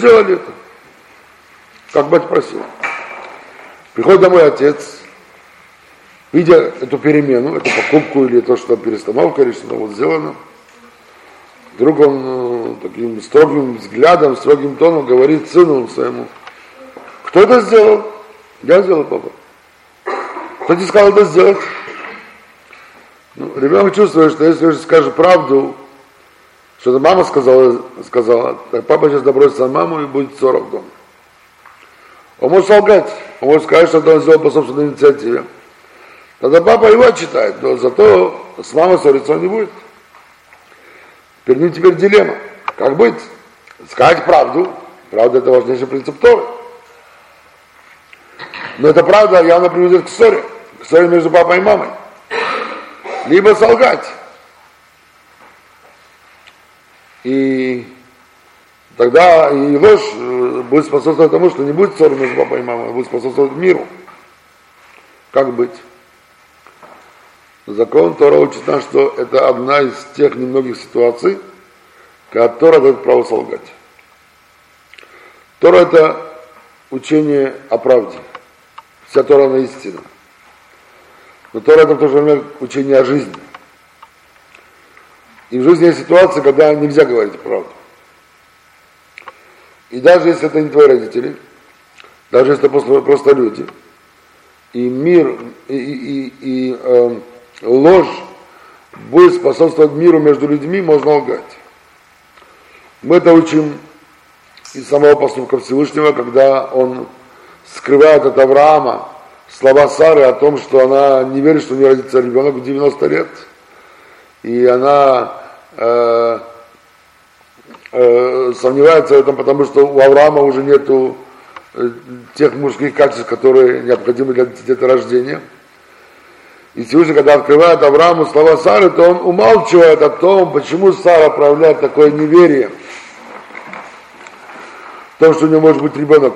сделали это. Как мать просила. Приходит домой отец, видя эту перемену, эту покупку или то, что перестановка, или что-то вот сделано, вдруг он э, таким строгим взглядом, строгим тоном говорит сыну своему, кто это сделал? Я сделал, папа. Кто тебе сказал это сделать? Ну, ребенок чувствует, что если скажет правду, что это мама сказала, сказала, так папа сейчас добросится на маму и будет ссора в доме. Он может солгать, он может сказать, что он сделал по собственной инициативе. Тогда папа его отчитает, но зато с мамой ссориться он не будет. Перед ним теперь дилемма. Как быть? Сказать правду. Правда, это важнейший принцип Торы. Но эта правда явно приведет к ссоре. К ссоре между папой и мамой. Либо солгать. И тогда и ложь э, будет способствовать тому, что не будет ссоры между папой и мамой, а будет способствовать миру. Как быть? Закон Тора учит нас, что это одна из тех немногих ситуаций, которая дает право солгать. Тора это учение о правде. Вся Тора на истина. Но Тора это в то же время учение о жизни. И в жизни есть ситуации, когда нельзя говорить правду. И даже если это не твои родители, даже если это просто, просто люди, и мир, и, и, и э, ложь будет способствовать миру между людьми, можно лгать. Мы это учим из самого поступка Всевышнего, когда он скрывает от Авраама слова Сары о том, что она не верит, что у нее родится ребенок в 90 лет. И она э, э, сомневается в этом, потому что у Авраама уже нету э, тех мужских качеств, которые необходимы для деторождения. И Всевышний, когда открывает Аврааму слова Сары, то он умалчивает о том, почему Сара проявляет такое неверие в том, что у нее может быть ребенок.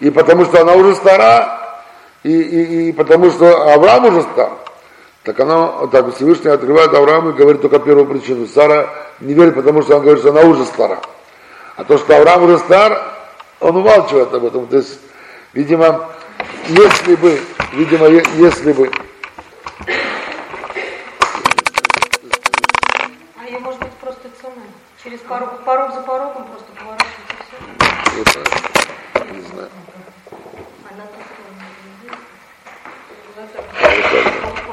И потому что она уже стара, и, и, и потому что Авраам уже стар. Так она, так Всевышний открывает Аврааму и говорит только первую причину. Сара не верит, потому что она говорит, что она уже стара. А то, что Авраам уже стар, он умалчивает об этом. То есть, видимо, если бы, видимо, если бы А ее может быть просто цена. Через порог, порог за порогом просто поворачивается все. Не знаю.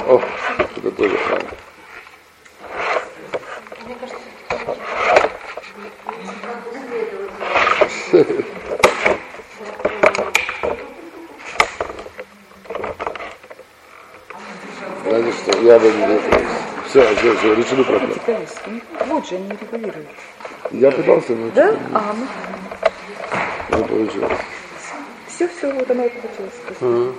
О, это тоже кажется, Знаете что, я бы не Все, все, все, решили проблему. Вот же они регулируют. Я пытался, но Да? А, ну, не получилось. все, все, вот оно и получилось.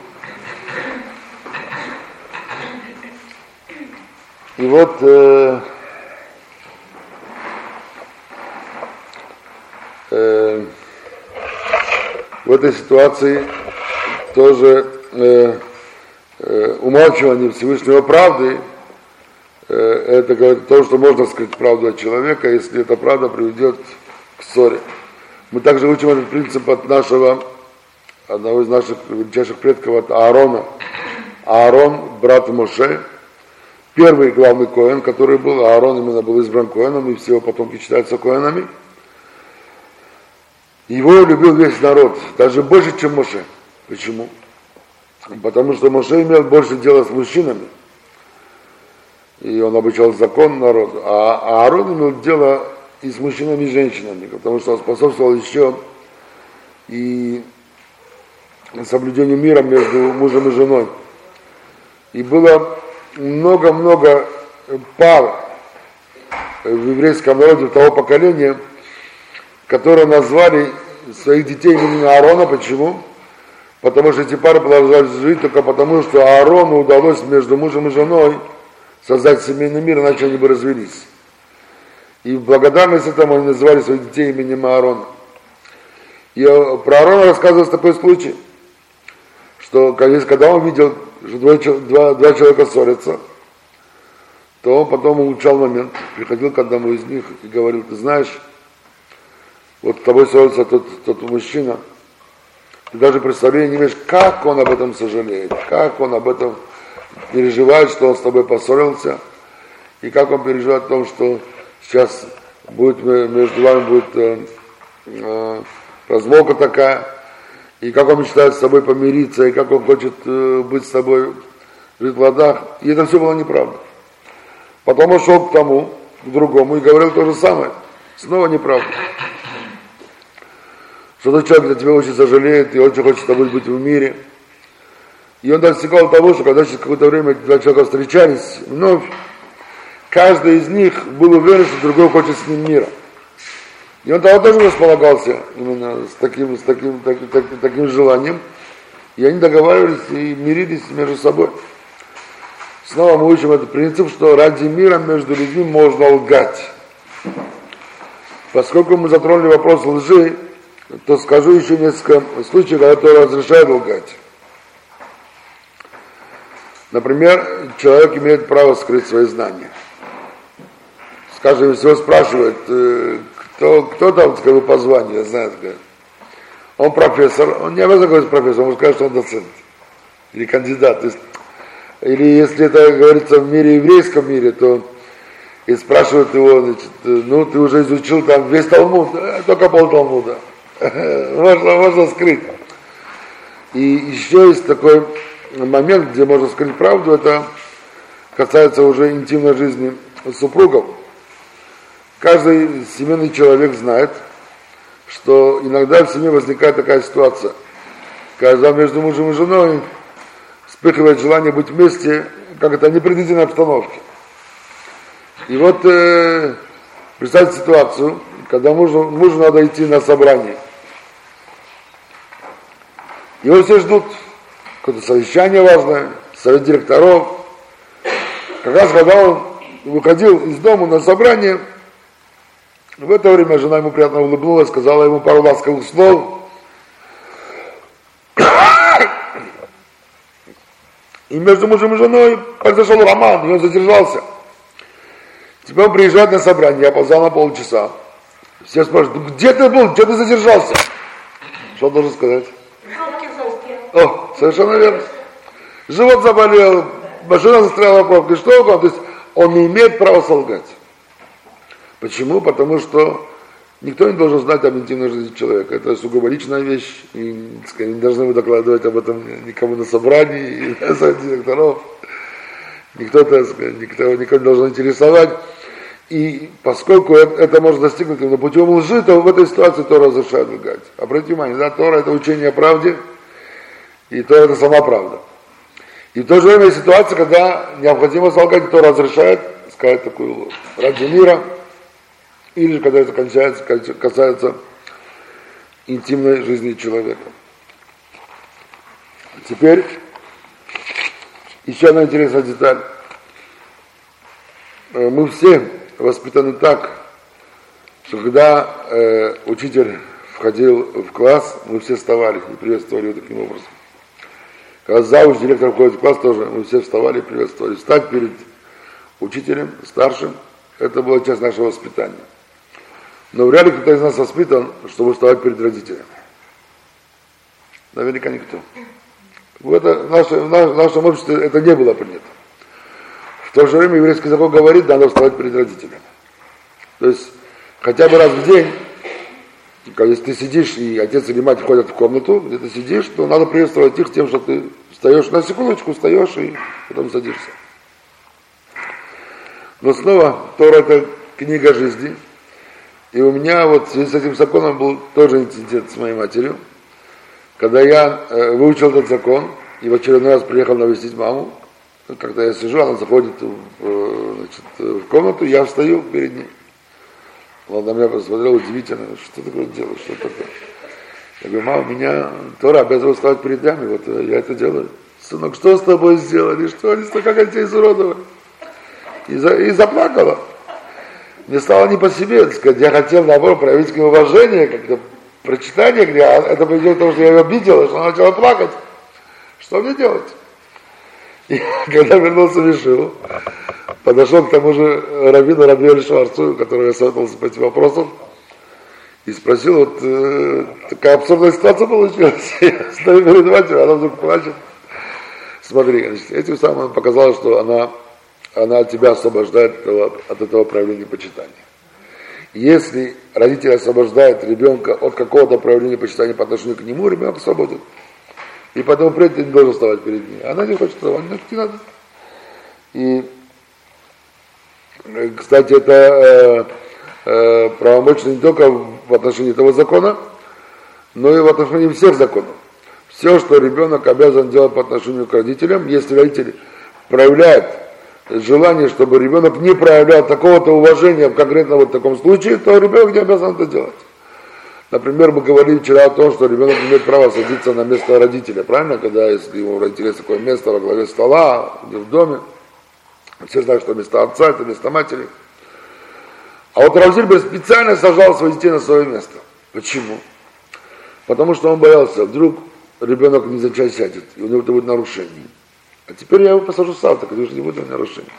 И вот э, э, в этой ситуации тоже э, э, умалчивание Всевышнего правды, э, это говорит о что можно скрыть правду от человека, если эта правда приведет к ссоре. Мы также учим этот принцип от нашего, одного из наших величайших предков, от Аарона. Аарон, брат Моше, первый главный коэн, который был, Аарон именно был избран коэном, и все его потомки считаются коэнами. Его любил весь народ, даже больше, чем Моше. Почему? Потому что Моше имел больше дела с мужчинами. И он обучал закон народу. А Аарон имел дело и с мужчинами, и с женщинами, потому что он способствовал еще и соблюдению мира между мужем и женой. И было много-много пар в еврейском народе того поколения, которые назвали своих детей именем Аарона. Почему? Потому что эти пары продолжали жить только потому, что Аарону удалось между мужем и женой создать семейный мир, иначе они бы развелись. И в благодарность этому они называли своих детей именем Аарона. И про Аарона рассказывается такой случай, что когда он видел, что два, два, два человека ссорятся, то он потом улучшал момент, приходил к одному из них и говорил, ты знаешь, вот с тобой ссорится тот, тот мужчина, ты даже представления не имеешь, как он об этом сожалеет, как он об этом переживает, что он с тобой поссорился, и как он переживает о том, что сейчас будет между вами будет э, э, размолка такая, и как он мечтает с тобой помириться, и как он хочет э, быть с тобой, жить в ладах. И это все было неправда. Потом он шел к тому, к другому и говорил то же самое. Снова неправда. Что тот человек за тебя очень сожалеет и очень хочет с тобой быть в мире. И он достигал того, что когда через какое-то время два человека встречались вновь, каждый из них был уверен, что другой хочет с ним мира. И он тогда тоже располагался именно с таким, с таким, так, так, таким желанием. И они договаривались и мирились между собой. Снова мы учим этот принцип, что ради мира между людьми можно лгать. Поскольку мы затронули вопрос лжи, то скажу еще несколько случаев, когда Тора разрешает лгать. Например, человек имеет право скрыть свои знания. Скажем, если его спрашивают, э, кто, кто там, скажу, по званию, я знаю, говорит. Он профессор, он не обязан говорить профессор, он сказать, что он доцент или кандидат. То есть, или если это говорится в мире еврейском мире, то и спрашивают его, значит, ну ты уже изучил там весь Талмуд, только пол Талмуда. можно, можно скрыть. И еще есть такой момент, где можно скрыть правду, это касается уже интимной жизни супругов. Каждый семейный человек знает, что иногда в семье возникает такая ситуация, когда между мужем и женой вспыхивает желание быть вместе, как это непредвиденной обстановке. И вот э, представьте ситуацию, когда мужу, мужу надо идти на собрание. Его все ждут, какое-то совещание важное, совет директоров. Как раз когда он выходил из дома на собрание, в это время жена ему приятно улыбнулась, сказала ему пару ласковых слов. И между мужем и женой произошел роман, и он задержался. Теперь он приезжает на собрание, я опоздал на полчаса. Все спрашивают, где ты был, где ты задержался? Что он должен сказать? О, совершенно верно. Живот заболел, машина застряла в пробке, что угодно. То есть он не имеет права солгать. Почему? Потому что никто не должен знать об интимной жизни человека. Это сугубо личная вещь. И, сказать, не должны вы докладывать об этом никому на собрании, и на совете директоров. Никто, так сказать, никто, никого не должен интересовать. И поскольку это, можно достигнуть именно путем лжи, то в этой ситуации Тора разрешает лгать. Обратите внимание, да, Тора это учение о правде, и Тора это сама правда. И в то же время ситуация, когда необходимо солгать, Тора разрешает сказать такую ложь. Ради мира, или же когда это касается, касается интимной жизни человека. Теперь еще одна интересная деталь. Э, мы все воспитаны так, что когда э, учитель входил в класс, мы все вставали и приветствовали его таким образом. Когда завуч, директор входит в класс, тоже мы все вставали и приветствовали. Встать перед учителем, старшим, это была часть нашего воспитания. Но вряд ли кто-то из нас воспитан, чтобы вставать перед родителями. Наверняка никто. Это, в, наше, в нашем обществе это не было принято. В то же время еврейский закон говорит, надо вставать перед родителями. То есть хотя бы раз в день, когда ты сидишь, и отец или мать ходят в комнату, где ты сидишь, то надо приветствовать их тем, что ты встаешь на секундочку, встаешь и потом садишься. Но снова, Тора это книга жизни, и у меня вот с этим законом был тоже инцидент с моей матерью. Когда я э, выучил этот закон, и в очередной раз приехал навестить маму, ну, когда я сижу, она заходит в, э, значит, в комнату, я встаю перед ней. Она на меня посмотрела удивительно, что такое делаешь, что такое. Я говорю, мама, меня Тора обязывает вставать перед нами, вот э, я это делаю. Сынок, что с тобой сделали, что они, как они тебя изуродовали? И, за, и заплакала мне стало не по себе, так сказать, я хотел, наоборот, проявить к ней уважение, как-то прочитание, где это приведет к тому, что я ее обидел, что она начала плакать. Что мне делать? И когда вернулся в Ишиву, подошел к тому же Равину Рабиэль Шварцу, который я советовался по этим вопросам, И спросил, вот э, такая абсурдная ситуация получилась. Я стою перед матерью, она вдруг плачет. Смотри, значит, этим самым показала, что она, она тебя освобождает от этого, от этого проявления почитания. Если родитель освобождает ребенка от какого-то проявления почитания по отношению к нему, ребенок свободен. И потом впредь не должен вставать перед ней. Она не хочет вставать, не надо. И, э, кстати, это э, э, правомочно не только в отношении этого закона, но и в отношении всех законов. Все, что ребенок обязан делать по отношению к родителям, если родитель проявляет желание, чтобы ребенок не проявлял такого-то уважения в конкретно вот таком случае, то ребенок не обязан это делать. Например, мы говорили вчера о том, что ребенок имеет право садиться на место родителя, правильно? Когда, если у родителя есть такое место во главе стола, где в доме, все знают, что место отца это место матери. А вот Равзильбер специально сажал своих детей на свое место. Почему? Потому что он боялся, вдруг ребенок не зачать сядет, и у него это будет нарушение. А теперь я его посажу сам, так это уже не будет нарушения.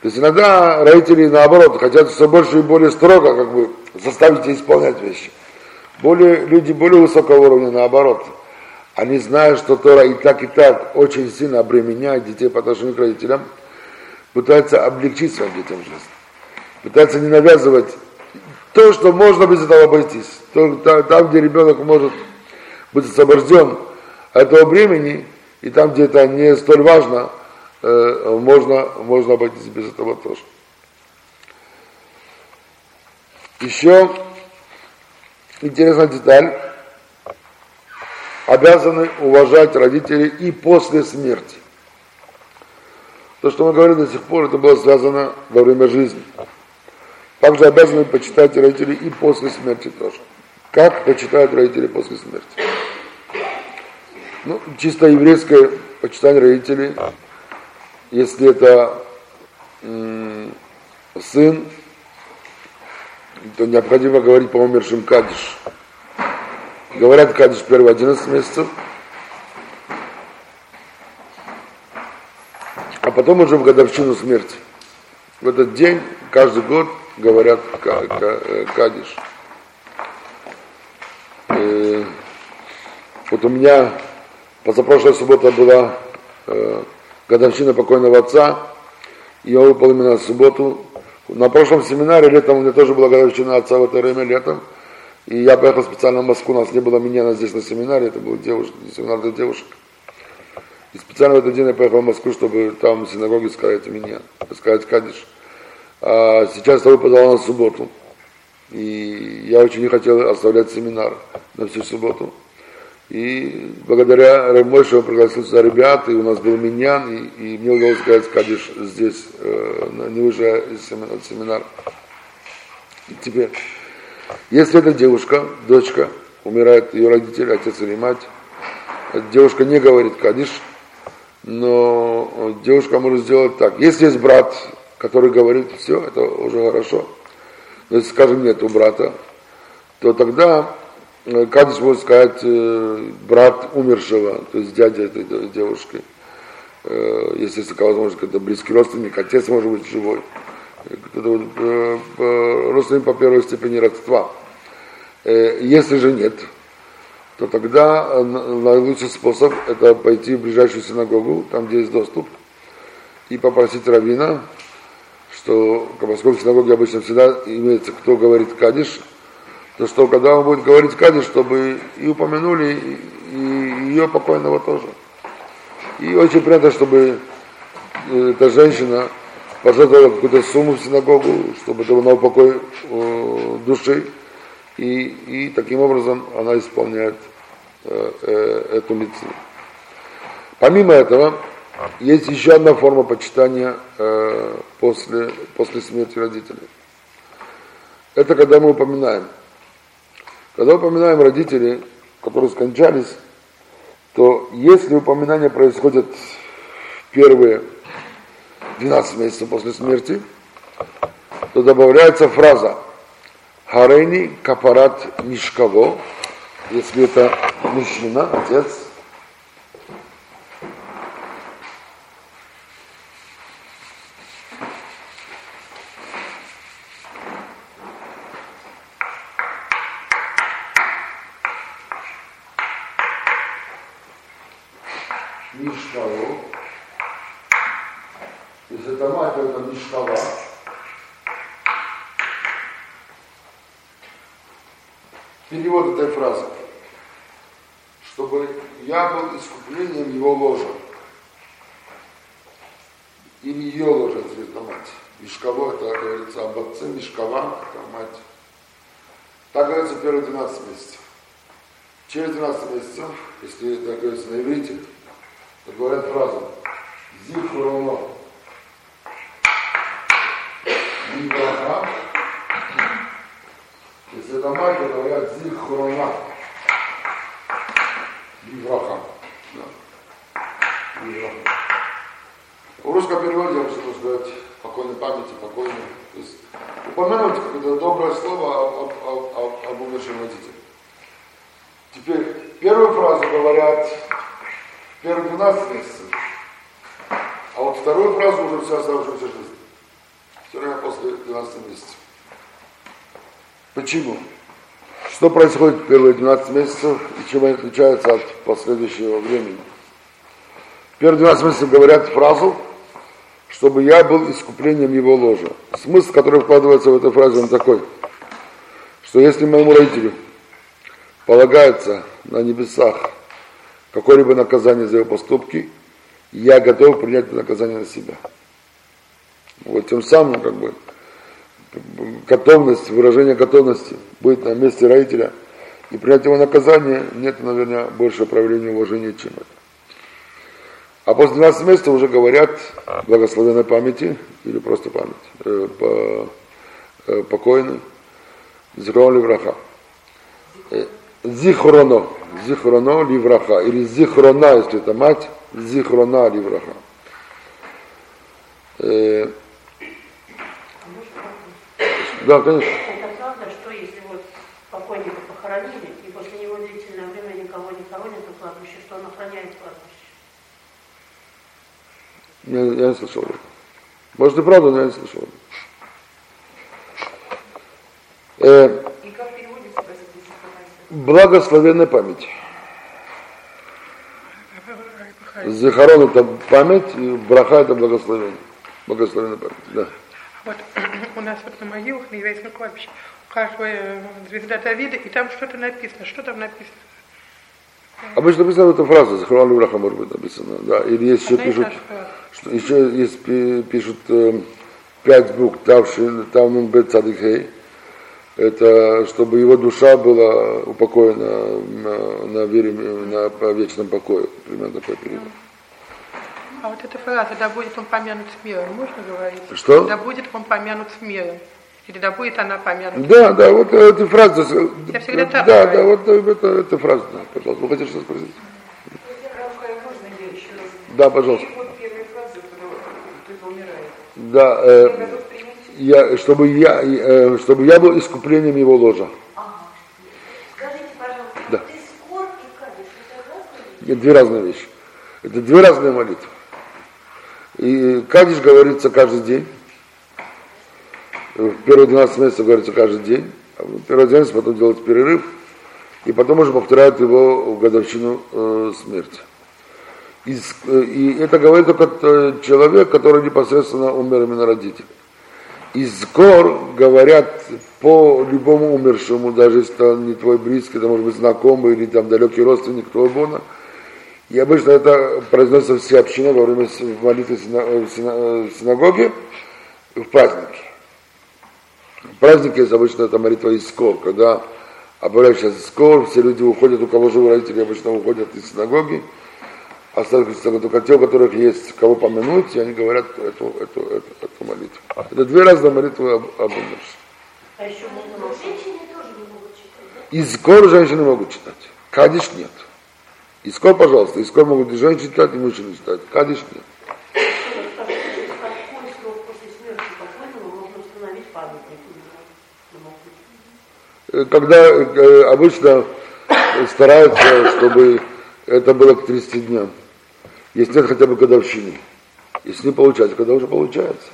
То есть иногда родители, наоборот, хотят все больше и более строго как бы заставить исполнять вещи. Более, люди более высокого уровня, наоборот, они знают, что Тора и так, и так очень сильно обременяет детей по отношению к родителям, пытаются облегчить своим детям жизнь. Пытаются не навязывать то, что можно без этого обойтись. То, там, где ребенок может быть освобожден от этого бремени, и там, где это не столь важно, э, можно, можно обойтись без этого тоже. Еще интересная деталь. Обязаны уважать родителей и после смерти. То, что мы говорили до сих пор, это было связано во время жизни. Также обязаны почитать родителей и после смерти тоже. Как почитают родители после смерти? Ну, чисто еврейское почитание родителей, если это м- сын, то необходимо говорить по умершим кадиш. Говорят кадиш первые 11 месяцев, а потом уже в годовщину смерти. В этот день, каждый год говорят э, кадиш. Э, вот у меня позапрошлая суббота была э, годовщина покойного отца, и я выпал именно в субботу. На прошлом семинаре летом у меня тоже была годовщина отца в это время летом. И я поехал специально в Москву, у нас не было меня здесь на семинаре, это был девушка, семинар для девушек. И специально в этот день я поехал в Москву, чтобы там в синагоге сказать меня, сказать Кадиш. А сейчас это выпадало на субботу. И я очень не хотел оставлять семинар на всю субботу. И благодаря Рамойше он пригласил сюда ребят, и у нас был миньян, и, и мне удалось сказать Кадиш здесь, э, не выезжая из семинара. И теперь, если эта девушка, дочка, умирает ее родители, отец или мать, девушка не говорит Кадиш, но девушка может сделать так. Если есть брат, который говорит, все, это уже хорошо. Но если, скажем, у брата, то тогда Кадиш может сказать э, брат умершего, то есть дядя этой девушки. Э, если такая возможность, когда близкий родственник, отец может быть живой. Это родственник по первой степени родства. Если же нет, то тогда наилучший способ это пойти в ближайшую синагогу, там где есть доступ, и попросить равина, что поскольку в синагоге обычно всегда имеется кто говорит кадиш, то что когда он будет говорить Кадиш, чтобы и упомянули и, и ее покойного тоже. И очень приятно, чтобы э, эта женщина пожертвовала какую-то сумму в синагогу, чтобы это на упокой э, души. И, и таким образом она исполняет э, э, эту митцву. Помимо этого, есть еще одна форма почитания э, после, после смерти родителей. Это когда мы упоминаем когда упоминаем родителей, которые скончались, то если упоминание происходит в первые 12 месяцев после смерти, то добавляется фраза «Харейни капарат нишкаво», если это мужчина, отец, Мишкало. Если это мать, то это Мишкала. Перевод этой фразы. Чтобы я был искуплением его ложа. Или ее ложа, это мать. Мишкало, это говорится об отце, Мишкова, это мать. Так говорится первые 12 месяцев. Через 12 месяцев, если так говорится на иврите, то говорят фразу «Зихуроно». Вибраха. Если это мать, то говорят «Зихурона». Вибраха. Вибраха. В русском переводе я хочу сказать покойной памяти, покойной. То есть упомянуть какое-то доброе слово об, об, об, об умершем родителе. Теперь первую фразу говорят первые 12 месяцев, а вот вторую фразу уже вся оставшаяся жизнь. Все время после 12 месяцев. Почему? Что происходит в первые 12 месяцев и чем они отличаются от последующего времени? Первые 12 месяцев говорят фразу, чтобы я был искуплением его ложа. Смысл, который вкладывается в эту фразу, он такой, что если моему родителю полагается на небесах какое-либо наказание за его поступки, я готов принять это наказание на себя. Вот тем самым, как бы, готовность, выражение готовности быть на месте родителя и принять его наказание, нет, наверное, больше проявления уважения, чем это. А после 12 месяцев уже говорят благословенной памяти или просто память, э, по, э, покойный, Зихрон Ливраха. Э, Зихроно, Зихроно Ливраха, или Зихрона, если это мать, Зихрона Ливраха. Э, да, конечно. Похоронили, и после него длительное время никого не хоронят на кладбище, что он охраняет кладбище? Я, я не слышал. Может и правда, но я не слышал. Э, И как переводится, простите, если пожалуйста? благословенная память. Захорон это память, и браха это благословение. Благословенная память, да. Вот у нас вот на могилах на еврейском кладбище у каждого э, звезда Давида, и там что-то написано. Что там написано? Обычно написано эта фраза, Захорон Браха может быть написано, да. Или есть еще пишут, фраза. Еще есть пи- пишут э, пять букв Тавшин, Тавнун Бет Цадихей. Это чтобы его душа была упокоена на, на вере, на по вечном покое. Примерно такой перевод. А вот эта фраза «да будет он помянут с миром» можно говорить? Что? «Да будет он помянут с миром». Или «да будет она помянута». Да, да, вот эта фраза. Я всегда так Да, говорю. да, вот э, это, это фраза, да, пожалуйста. Вы хотите что спросить? Можно я еще раз? Да, пожалуйста. Переход первой фразы, когда кто-то умирает. Да, э, я, чтобы, я, э, чтобы я был искуплением его ложа. Скажите, пожалуйста, Да. кадиш, это разные вещи? Это две разные вещи. Это две разные молитвы. И Кадиш говорится каждый день. В первые 12 месяцев говорится каждый день. А в первый 12 потом делать перерыв. И потом уже повторяют его в годовщину э, смерти. И, с- э, и это говорит только э, человек, который непосредственно умер именно родитель. Из гор говорят по любому умершему, даже если это не твой близкий, это может быть знакомый или там далекий родственник, кто угодно. И обычно это произносится все общины во время молитвы в сина- в сина- в синагоге в праздники. В празднике обычно это молитва Искор, когда обращается Искор, все люди уходят, у кого живы родители, обычно уходят из синагоги, остаются только те, у которых есть кого помянуть, и они говорят эту, эту, эту, эту молитву. Это две разные молитвы об, об умерших. А еще можно женщины тоже не могут читать, да? Искор женщины могут читать, Кадиш нет. Искор, пожалуйста, Искор могут и женщины читать, и мужчины читать, Кадиш нет. Э, Когда э, обычно стараются, чтобы это было к 30 дням. Если нет хотя бы годовщины. Если не получается, когда уже получается.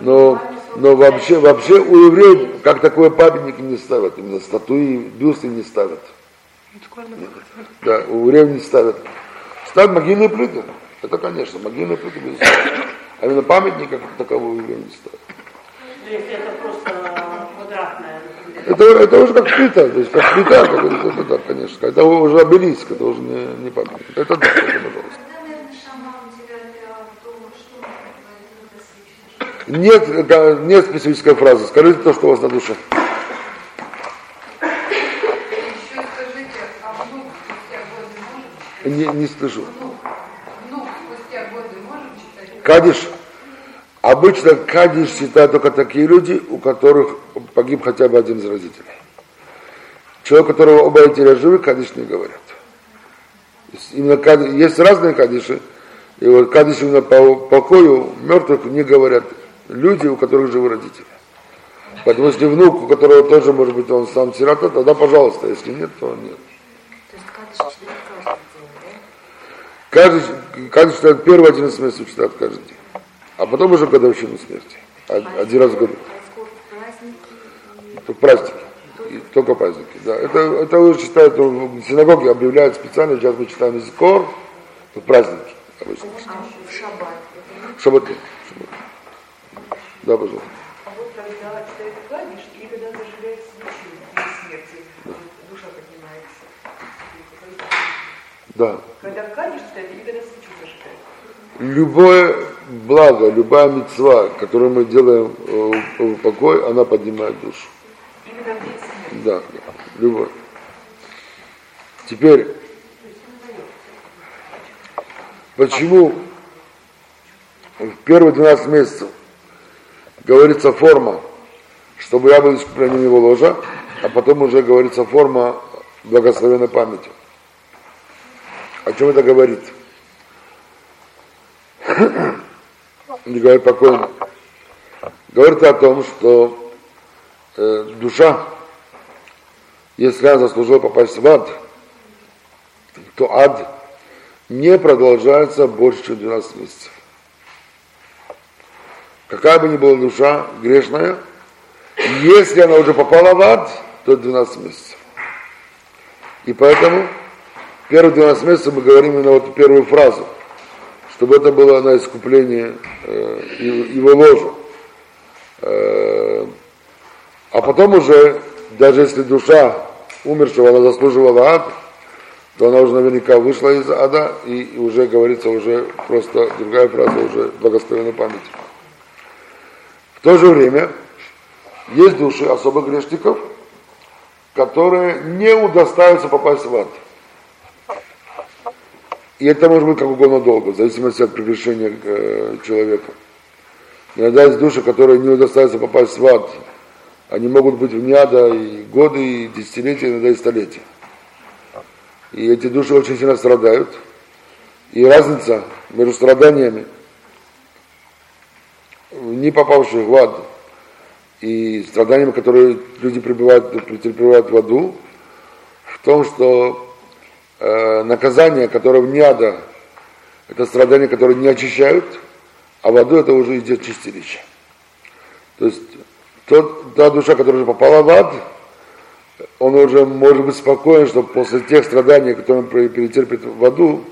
Но, но вообще, вообще у евреев как такое памятники не ставят, именно статуи, бюсты не ставят. Да, у евреев не ставят Ставят могильные плиты. Это, конечно, могильные плиты, безусловно. А именно памятника как такового евреям не ставят. Если это просто квадратная. Это, это уже как плита, то есть как плита, как говорится, это да, конечно. Это уже обелиск, это уже не, не памятник. Это да, это, пожалуйста. Когда, наверное, шаман девятый ав, то что он говорит, это свечи? Нет, нет специфической фразы. Скажите то, что у вас на душе. Не, не слышу. Кадиш. Обычно кадиш считают только такие люди, у которых погиб хотя бы один из родителей. Человек, у которого оба родителя живы, кадиш не говорят. Именно кадиш, есть разные кадиши, и вот кадиш именно по покою мертвых не говорят люди, у которых живы родители. Поэтому если внук, у которого тоже, может быть, он сам сирота, тогда пожалуйста, если нет, то нет. То есть каждый день, да? Каждый, каждый читает первый 11 месяцев читает каждый день. А потом уже годовщину смерти. Од- Один раз в году. Сколько праздники? И только праздники. Да. Это, это уже читают, ну, в синагоге объявляют специально, сейчас мы читаем Зикор, это праздники. Обычно. А в шаббат? Шаббат. Шаббат. Да, пожалуйста. А вот когда читает кадиш, или когда зажигает свечу смерти, душа поднимается. Да. Когда кадиш читает, или когда свечу зажигает? Любое благо, любая мецва, которую мы делаем э, в покой, она поднимает душу. Именно в день смерти. Да, да, любой. Теперь, почему в первые 12 месяцев говорится форма, чтобы я был искуплением его ложа, а потом уже говорится форма благословенной памяти. О чем это говорит? Не говорит покойно. Говорит о том, что э, душа, если она заслужила попасть в ад, то ад не продолжается больше, чем 12 месяцев. Какая бы ни была душа грешная, если она уже попала в ад, то 12 месяцев. И поэтому первые 12 месяцев мы говорим именно вот первую фразу, чтобы это было на искупление э, его ложа. Э, а потом уже, даже если душа умершего, она заслуживала ад, то она уже наверняка вышла из ада, и уже говорится уже просто другая фраза, уже благословенной памяти. В то же время есть души особых грешников, которые не удостаиваются попасть в ад. И это может быть как угодно долго, в зависимости от прегрешения э, человека. Иногда есть души, которые не удостаиваются попасть в ад. Они могут быть в ада и годы, и десятилетия, иногда и столетия. И эти души очень сильно страдают. И разница между страданиями, не попавших в ад, и страданиями, которые люди пребывают, претерпевают в аду, в том, что э, наказание, которое вне ада, это страдания, которые не очищают, а в аду это уже идет чистилище. То есть тот, та душа, которая уже попала в ад, он уже может быть спокоен, что после тех страданий, которые он перетерпит в аду,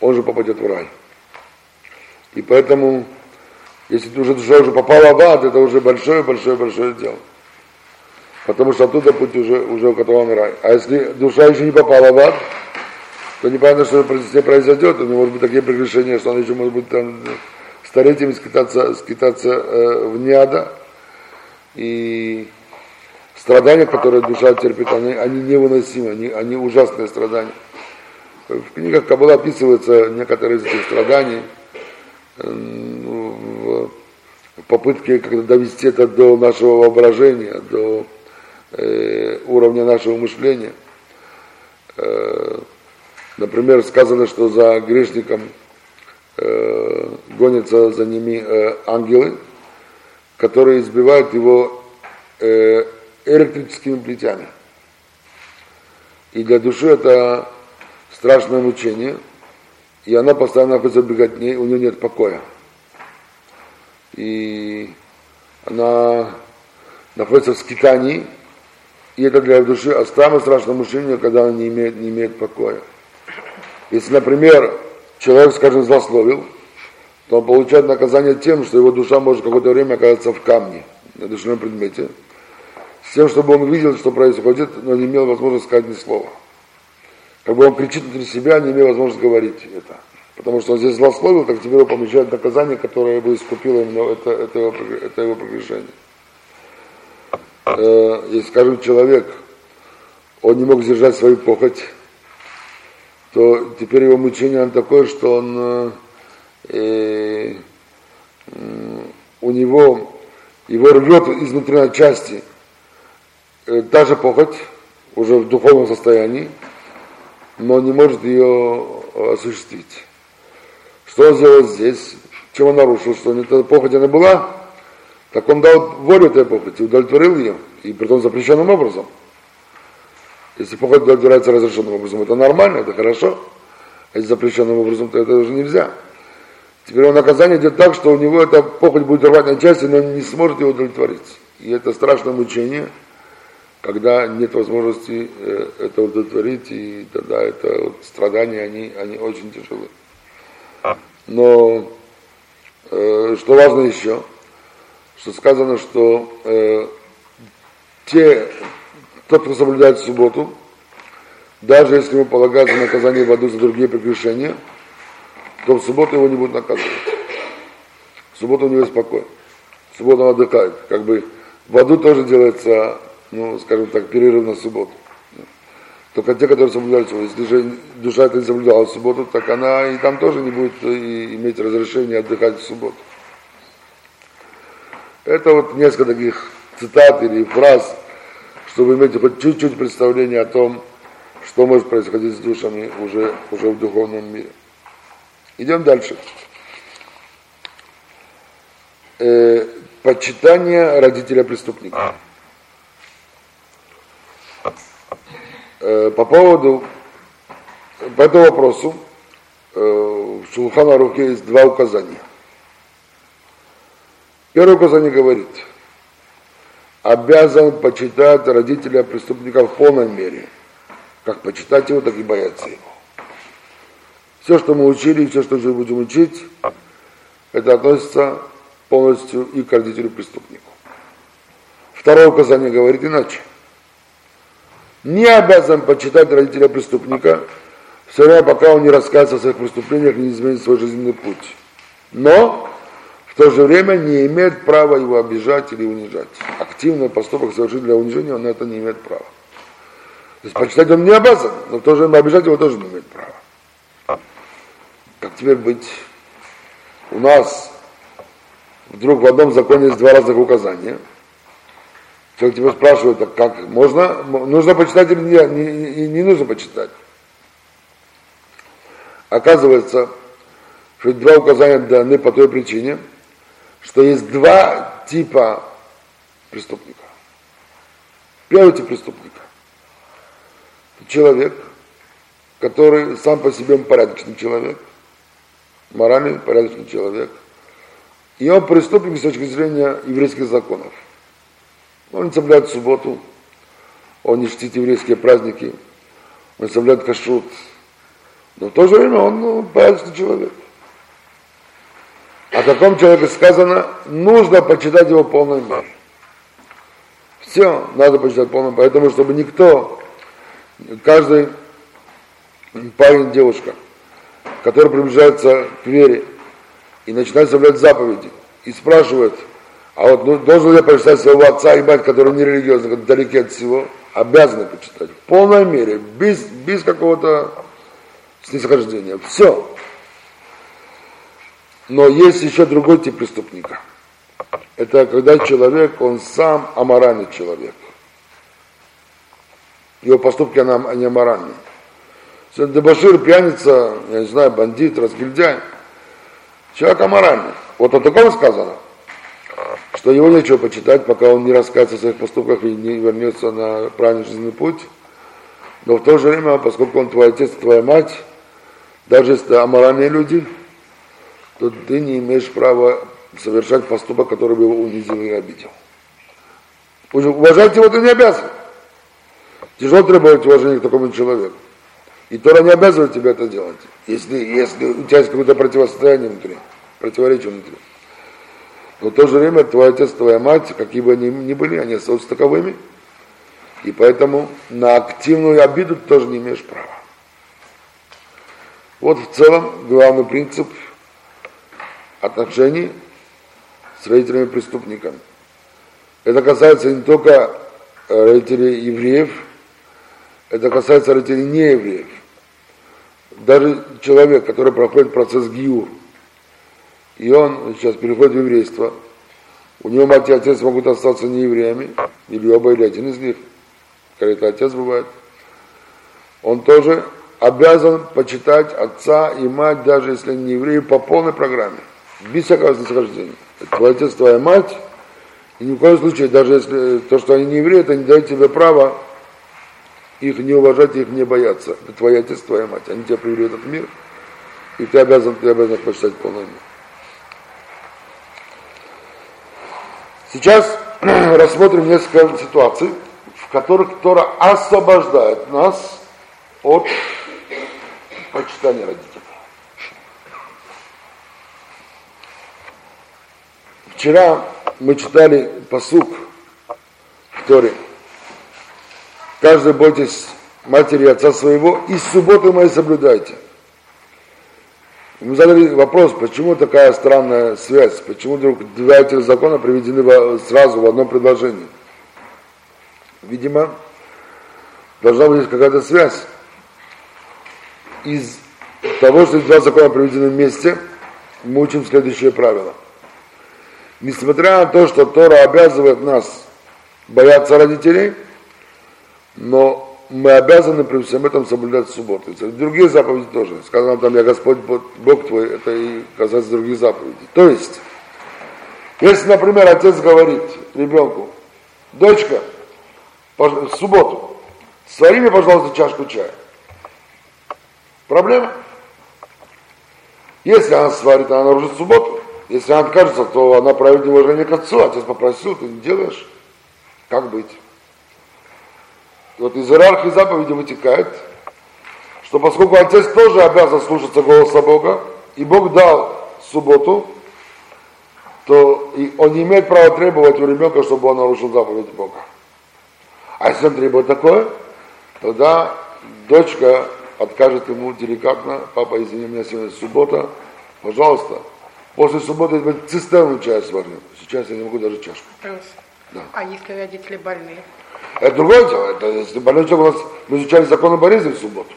он же попадет в рай. И поэтому, если уже душа уже попала в ад, это уже большое-большое-большое дело. Потому что оттуда путь уже, уже у которого рай. А если душа еще не попала в ад, то непонятно, что с ней произойдет. У него может быть такие прегрешения, что он еще может быть там столетиями скитаться, скитаться э, вне ада. И страдания, которые душа терпит, они, они невыносимы, они, они ужасные страдания. В книгах Каббала описываются некоторые из этих страданий в попытке как довести это до нашего воображения, до э, уровня нашего мышления. Э, например, сказано, что за грешником э, гонятся за ними э, ангелы, которые избивают его э, электрическими плетями. И для души это страшное мучение, и она постоянно находится в беготне, у нее нет покоя. И она находится в скитании, и это для души самое страшное мучение, когда она не имеет, не имеет покоя. Если, например, человек, скажем, злословил, то он получает наказание тем, что его душа может какое-то время оказаться в камне, на душевном предмете, с тем, чтобы он видел, что происходит, но не имел возможности сказать ни слова. Как бы он кричит внутри себя, не имея возможности говорить это. Потому что он здесь злословил, так теперь его помещает наказание, которое бы искупило именно это, это, его, это его прегрешение. Э, если, скажем, человек, он не мог сдержать свою похоть, то теперь его мучение он такое, что он э, э, у него его рвет изнутри на части э, та же похоть, уже в духовном состоянии, но не может ее осуществить. Что он сделал здесь? Чем он нарушил? Что эта похоть она была? Так он дал волю этой похоти, удовлетворил ее, и при том запрещенным образом. Если похоть удовлетворяется разрешенным образом, это нормально, это хорошо. А если запрещенным образом, то это уже нельзя. Теперь он наказание идет так, что у него эта похоть будет рвать на части, но он не сможет его удовлетворить. И это страшное мучение, когда нет возможности э, это удовлетворить, и тогда это вот, страдания, они, они очень тяжелые. Но э, что важно еще, что сказано, что э, те, тот, кто соблюдает субботу, даже если ему полагается наказание в аду за другие прегрешения, то в субботу его не будут наказывать. В субботу у него спокойно. В субботу он отдыхает. Как бы в аду тоже делается, ну, скажем так, перерыв на субботу. Только те, которые соблюдают субботу. Если же душа это не соблюдала в субботу, так она и там тоже не будет иметь разрешения отдыхать в субботу. Это вот несколько таких цитат или фраз, чтобы иметь хоть чуть-чуть представление о том, что может происходить с душами уже, уже в духовном мире. Идем дальше. Э, почитание родителя преступника. Э, по поводу, по этому вопросу э, в Шулхана Рухе есть два указания. Первое указание говорит, обязан почитать родителя преступника в полной мере. Как почитать его, так и бояться его. Все, что мы учили, все, что мы будем учить, это относится полностью и к родителю преступнику. Второе указание говорит иначе не обязан почитать родителя преступника, все время, пока он не раскается в своих преступлениях не изменит свой жизненный путь. Но в то же время не имеет права его обижать или унижать. Активный поступок совершить для унижения, он это не имеет права. То есть почитать он не обязан, но в то же время обижать его тоже не имеет права. Как теперь быть? У нас вдруг в одном законе есть два разных указания – Человек тебя спрашивает, а как можно, нужно почитать или не, не, не нужно почитать. Оказывается, что два указания даны по той причине, что есть два типа преступника. Первый тип преступника. Человек, который сам по себе порядочный человек, моральный порядочный человек. И он преступник с точки зрения еврейских законов. Он не соблюдает субботу, он не чтит еврейские праздники, он не соблюдает кашрут. Но в то же время он ну, порядочный человек. О таком человеке сказано, нужно почитать его полной мере. Все, надо почитать полной мере. Поэтому, чтобы никто, каждый парень, девушка, который приближается к вере и начинает соблюдать заповеди, и спрашивает – а вот ну, должен я почитать своего отца и мать, которые не религиозны, далеки от всего, обязаны почитать. В полной мере, без, без какого-то снисхождения. Все. Но есть еще другой тип преступника. Это когда человек, он сам аморальный человек. Его поступки, они аморальные. Дебашир, пьяница, я не знаю, бандит, разгильдяй. Человек аморальный. Вот о таком сказано что его нечего почитать, пока он не раскается в своих поступках и не вернется на правильный жизненный путь. Но в то же время, поскольку он твой отец, твоя мать, даже если это аморальные люди, то ты не имеешь права совершать поступок, который бы его унизил и обидел. Уважать его ты не обязан. Тяжело требовать уважения к такому человеку. И Тора не обязывает тебя это делать, если, если у тебя есть какое-то противостояние внутри, противоречие внутри. Но в то же время твой отец, твоя мать, какие бы они ни были, они остаются таковыми. И поэтому на активную обиду ты тоже не имеешь права. Вот в целом главный принцип отношений с родителями-преступниками. Это касается не только родителей евреев, это касается родителей неевреев. Даже человек, который проходит процесс гиур, и он сейчас переходит в еврейство, у него мать и отец могут остаться не евреями, или оба, или один из них, когда это отец бывает, он тоже обязан почитать отца и мать, даже если они не евреи, по полной программе, без всякого снисхождения. Твой отец, твоя мать, и ни в коем случае, даже если то, что они не евреи, это не дает тебе права их не уважать, их не бояться. Это твой отец, твоя мать. Они тебя привели в этот мир, и ты обязан, ты обязан их почитать полный мир. Сейчас рассмотрим несколько ситуаций, в которых Тора освобождает нас от почитания родителей. Вчера мы читали посук в Торе. Каждый бойтесь матери и отца своего, и субботу мои соблюдайте. Мы задали вопрос, почему такая странная связь, почему вдруг два этих закона приведены сразу в одном предложении. Видимо, должна быть какая-то связь. Из того, что два закона приведены вместе, мы учим следующее правило. Несмотря на то, что Тора обязывает нас бояться родителей, но мы обязаны при всем этом соблюдать субботу. Другие заповеди тоже. Сказано там, я Господь Бог твой, это и касается других заповедей. То есть, если, например, отец говорит ребенку, дочка, в субботу, свари мне, пожалуйста, чашку чая. Проблема? Если она сварит, она нарушит субботу. Если она откажется, то она проявит неуважение к отцу. Отец попросил, ты не делаешь. Как быть? Вот из иерархии заповеди вытекает, что поскольку отец тоже обязан слушаться голоса Бога, и Бог дал субботу, то и он не имеет права требовать у ребенка, чтобы он нарушил заповедь Бога. А если он требует такое, тогда дочка откажет ему деликатно, папа, извини меня, сегодня суббота, пожалуйста, после субботы цистерну чая сварю. Сейчас я не могу даже чашку. Да. А если родители больные? Это другое дело. Это, если больной человек у нас, мы изучали законы болезни в субботу.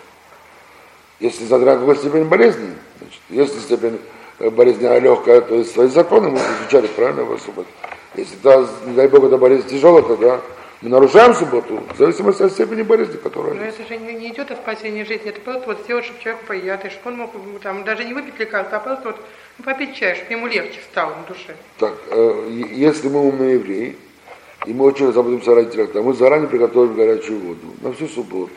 Если смотря какой степень болезни, значит, если степень э, болезни легкая, то есть свои законы мы изучали правильно в субботу. Если, то, не дай бог, эта болезнь тяжелая, тогда мы нарушаем субботу, в зависимости от степени болезни, которая Но это же не, не идет о спасении жизни, это просто вот сделать, чтобы человеку приятно, чтобы он мог там, даже не выпить лекарства, а просто вот ну, попить чай, чтобы ему легче стало на душе. Так, э, если мы умные евреи, и мы очень заботимся о родителях, то мы заранее приготовим горячую воду на всю субботу.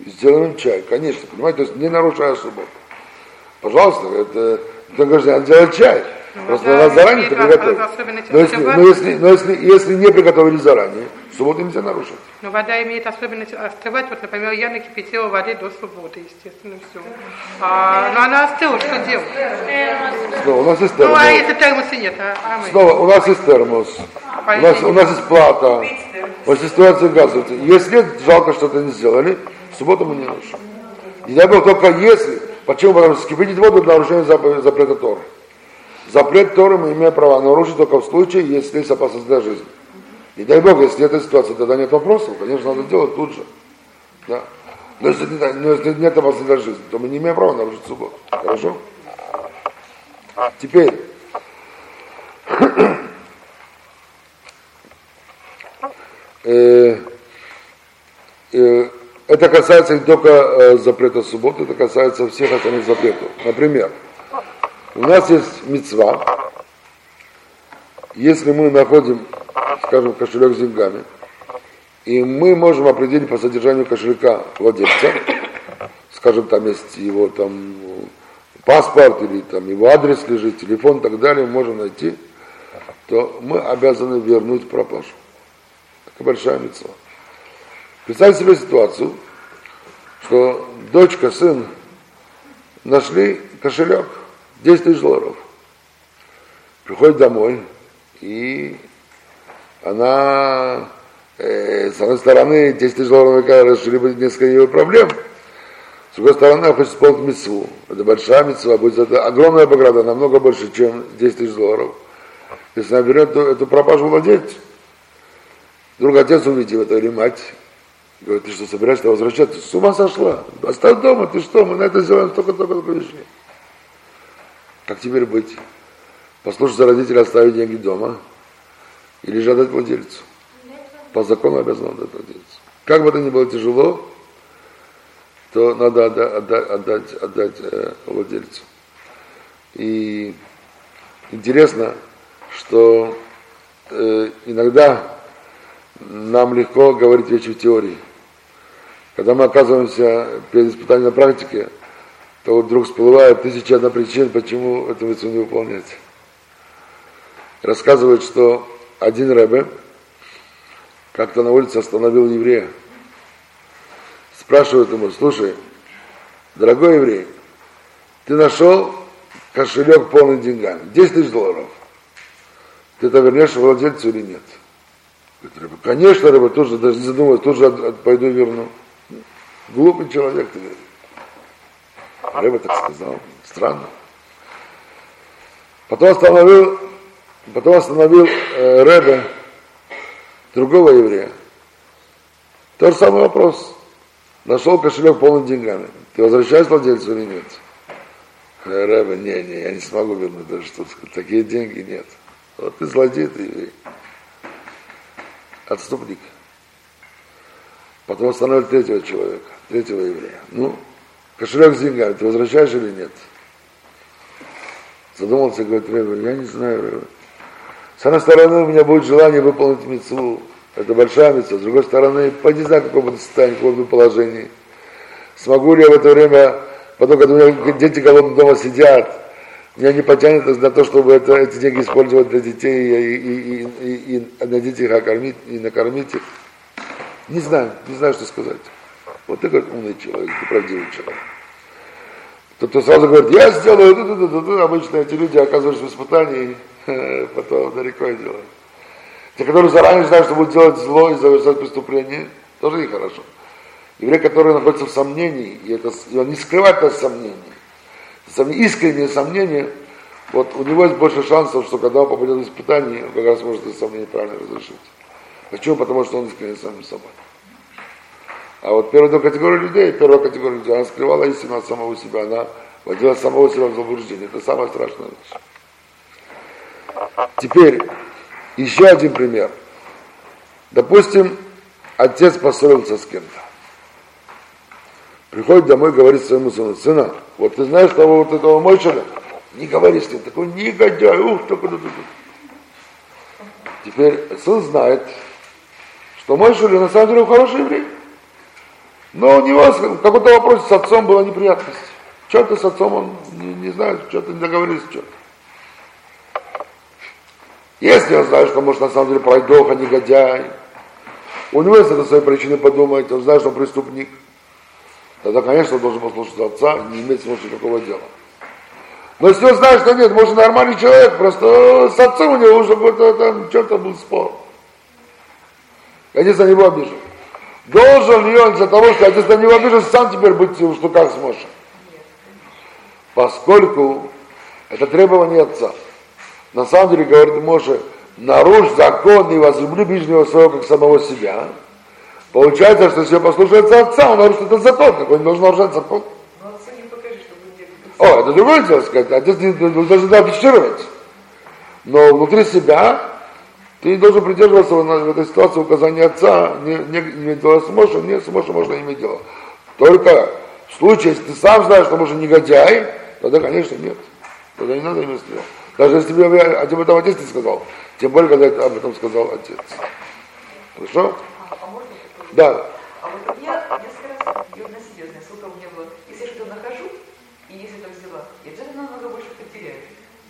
И сделаем чай, конечно, понимаете, то есть не нарушая субботу. Пожалуйста, это, это говорит, надо делать чай. Ну, Просто да, надо заранее это приготовить. Но, если, но, если, но если, если не приготовили заранее, субботу нельзя нарушить. Но вода имеет особенность остывать. Вот, например, я накипятила воды до субботы, естественно, все. А, но она остыла, что делать? Снова, у нас есть термос. Ну, а если термоса нет? А, а мы? Снова, у нас есть термос. У нас, у нас есть плата. Вот ситуация газа. Если нет, жалко, что это не сделали, в субботу мы не нарушим. И дай Бог, только если, почему? Потому что скипятить воду для нарушения запрета Торы. Запрет Торы мы имеем право нарушить только в случае, если есть опасность для жизни. И дай Бог, если эта ситуация, тогда нет вопросов, конечно, надо делать тут же. Да. Но если, но если нет опасности для жизни, то мы не имеем права нарушить субботу. Хорошо? Теперь, э, э, это касается не только э, запрета субботы, это касается всех остальных запретов. Например, у нас есть мецва, если мы находим, скажем, кошелек с деньгами, и мы можем определить по содержанию кошелька владельца, скажем, там есть его там паспорт или там его адрес лежит, телефон и так далее, можем найти, то мы обязаны вернуть пропажу. Это большая мецва. Представьте себе ситуацию, что дочка, сын нашли кошелек, 10 тысяч долларов. Приходит домой, и она, э, с одной стороны, 10 тысяч долларов решили бы несколько ее проблем, с другой стороны, она хочет исполнить митцву. Это большая митцва, будет это огромная награда, намного больше, чем 10 тысяч долларов. Если она берет эту, эту пропажу владеть, вдруг отец увидел это или мать, говорит, ты что, собираешься возвращаться? С ума сошла. Оставь дома, ты что, мы на это сделаем только-только вещей. Как теперь быть? Послушаться родителей, оставить деньги дома или же отдать владельцу? По закону обязан отдать владельцу. Как бы это ни было тяжело, то надо отдать, отдать, отдать э, владельцу. И интересно, что э, иногда нам легко говорить вещи в теории. Когда мы оказываемся перед испытанием на практике, то вдруг всплывает тысяча одна причин, почему эту митцву не выполнять. Рассказывают, что один рэбе как-то на улице остановил еврея – спрашивают ему, слушай, дорогой еврей, ты нашел кошелек полный деньгами, 10 тысяч долларов. Ты это вернешь владельцу или нет? Говорит, конечно, рыба, тоже даже не задумываясь, тоже пойду верну. Глупый человек, ты говоришь. Рыба так сказал. Странно. Потом остановил, потом остановил э, Рэбе другого еврея. Тот же самый вопрос. Нашел кошелек полный деньгами. Ты возвращаешь владельцу или нет? Рэбе, не, не, я не смогу вернуть даже что Такие деньги нет. Вот ты злодей, ты еврей. Отступник. Потом остановили третьего человека, третьего еврея. Ну, кошелек с деньгами, ты возвращаешь или нет? Задумался, говорит, Рэбе, я не знаю. С одной стороны, у меня будет желание выполнить мецву, это большая митцва. С другой стороны, по не знаю, каком состоянии, в каком положении. Смогу ли я в это время, потом, когда у меня дети голодные дома сидят, меня не потянет на то, чтобы это, эти деньги использовать для детей и, и, и, и, и надеть их, окормить и накормить их. Не знаю, не знаю, что сказать. Вот ты как умный человек, правдивый человек. Тот, кто сразу говорит, я сделаю, ду -ду -ду -ду обычно эти люди оказываются в испытании, потом далеко делают. Те, которые заранее знают, что будут делать зло и совершать преступление, тоже нехорошо. Еврей, который находится в сомнении, и, это, и он не скрывает это сомнение, искреннее сомнение, вот у него есть больше шансов, что когда он попадет в испытание, он как раз может это сомнение правильно разрешить. Почему? Потому что он искренне сам собой. А вот первая категория людей, первая категория людей, она скрывала истину от самого себя, она вводила самого себя в заблуждение. Это самая страшная вещь. Теперь, еще один пример. Допустим, отец поссорился с кем-то. Приходит домой, говорит своему сыну, сына, вот ты знаешь того вот этого мальчика? Не говори с ним, такой негодяй, ух, только тут. Теперь сын знает, что Мойшель на самом деле хороший еврей. Но у него в каком-то вопросе с отцом была неприятность. Что-то с отцом он не, не знает, что-то не договорились, что-то. Если он знает, что может на самом деле пройдоха, негодяй, у него есть это свои причины подумать, он знает, что он преступник, тогда, конечно, он должен послушать отца, не иметь смысла никакого дела. Но если он знает, что нет, может, нормальный человек, просто с отцом у него уже какой-то там, что-то был спор. Отец на него обижен. Должен ли он из-за того, что отец на него обижен, сам теперь быть в штуках с Мошем? Поскольку это требование отца. На самом деле, говорит Моше, нарушь закон и возлюби ближнего своего, как самого себя. Получается, что если послушается отца, он нарушит этот закон, как он не должен нарушать закон. О, это другое дело сказать. Отец не должен афишировать. Но внутри себя ты должен придерживаться в этой ситуации указания отца, не, не, не дело с Мошей, не с Мошей можно иметь дело. Только в случае, если ты сам знаешь, что Моша негодяй, тогда, конечно, нет. Тогда не надо иметь дело. Даже если я об этом отец не сказал. Тем более, когда об этом сказал отец. Хорошо? Да. А вот я несколько раз на серьезно, сколько у меня было. Если я что-то нахожу, и если это взяла, я обязательно намного больше потеряю.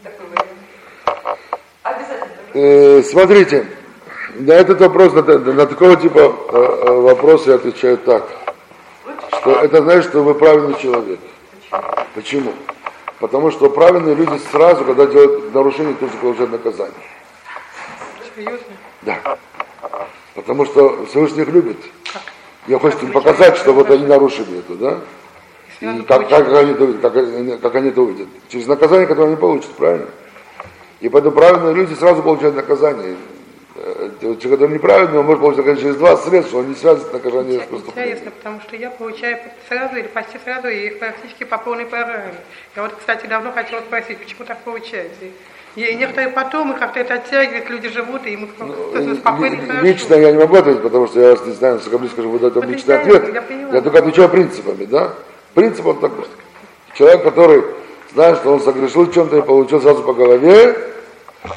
Такой вариант. Э, смотрите, на этот вопрос, на, на такого типа э, э, вопроса я отвечаю так. Что это значит, что вы правильный человек. Почему? Потому что правильные люди сразу, когда делают нарушение, тут же получают наказание. Да. Потому что Всевышний их любит. Я хочу им показать, что вот они нарушили это, да? И как, как, они, как, как они это увидят? Через наказание, которое они получат, правильно? И поэтому правильные люди сразу получают наказание. Э, Человек, который неправильный, он может получить наказание через два средства, он не связан с наказанием с преступлением. Интересно, потому что я получаю сразу или почти сразу и практически по полной программе. Я вот, кстати, давно хотела спросить, почему так получается. И некоторые потом и как-то это оттягивает, люди живут, и им Э, спокойно хорошо. Лично я не могу ответить, потому что я не знаю, насколько близко живу дать вам личный ответ. я поняла. Я только отвечаю принципами, да? Принцип он такой. Человек, который знает, что он согрешил чем-то и получил сразу по голове,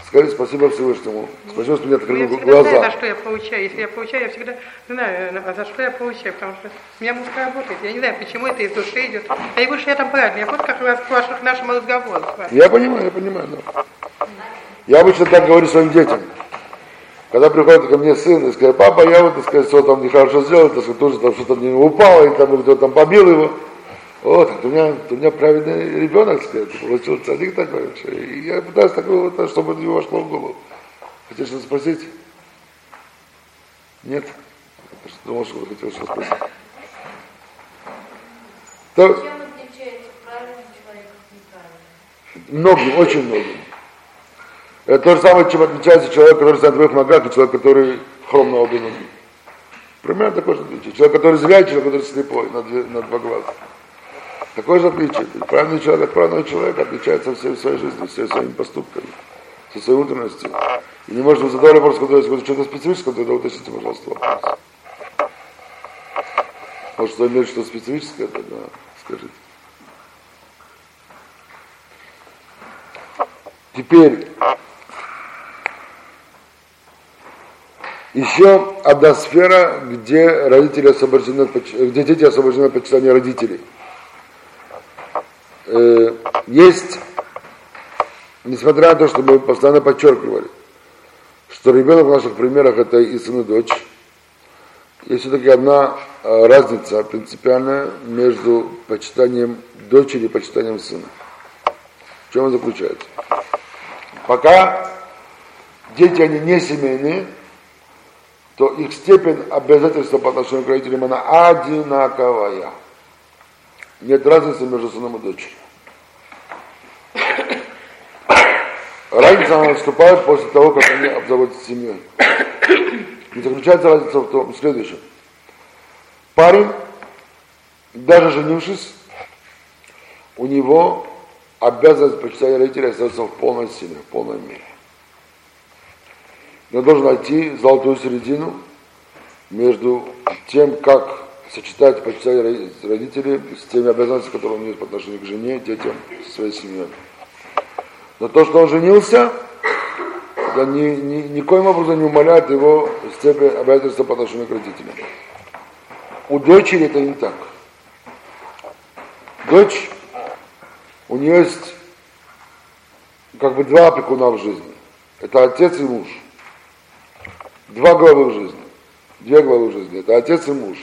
скажи спасибо Всевышнему. Спасибо, что мне Ну, открыли я знаю, за глаза. что я получаю. Если я получаю, я всегда знаю, за что я получаю, потому что у меня мозг работает. Я не знаю, почему это из души идет. А я говорю, что я там правильно. Я вот как раз к к нашему разговору. Я понимаю, я понимаю, да. Я обычно так говорю своим детям. Когда приходит ко мне сын и сказать, папа, я вот, так сказать, все там нехорошо сделал, так сказать, тоже там что-то мне упало, и там кто-то там побил его. Вот, у меня, у меня правильный ребенок, так сказать, получил цадик такой. И я пытаюсь такого, вот, чтобы не вошло в голову. Хотите что-то спросить? Нет? Думал, что вы хотели что-то спросить. То, Чем отличается правильный человек от неправильного? Многим, очень многим. Это то же самое, чем отличается человек, который стоит на двоих ногах, и человек, который хром на обе ноги. Примерно такое же отличие. Человек, который зрячий, человек, который слепой на, две- на два глаза. Такое же отличие. Правильный человек от правильного человека отличается всей своей жизнью, всеми своими поступками, со своей внутренностью. И не может задавать вопрос, который если что-то специфическое, тогда уточните, пожалуйста, вопрос. Может, что имеет что-то специфическое, тогда скажите. Теперь еще одна сфера, где родители освобождены, где дети освобождены от почитания родителей. Э, есть, несмотря на то, что мы постоянно подчеркивали, что ребенок в наших примерах это и сын, и дочь, есть все-таки одна э, разница принципиальная между почитанием дочери и почитанием сына. В чем она заключается? Пока дети, они не семейные, то их степень обязательства по отношению к родителям, она одинаковая. Нет разницы между сыном и дочерью. Разница наступает после того, как они обзаводятся семьей. И заключается разница в том в следующем. Парень, даже женившись, у него обязанность почитания родителей остается в полной силе, в полной мере. Он должен найти золотую середину между тем, как сочетать почитание родителей с теми обязанностями, которые он имеет по отношению к жене, детям, своей семье. Но то, что он женился, это ни, ни, никоим образом не умаляет его степень обязательства по отношению к родителям. У дочери это не так. Дочь, у нее есть как бы два опекуна в жизни. Это отец и муж. Два главы в жизни. Две главы в жизни. Это отец и муж.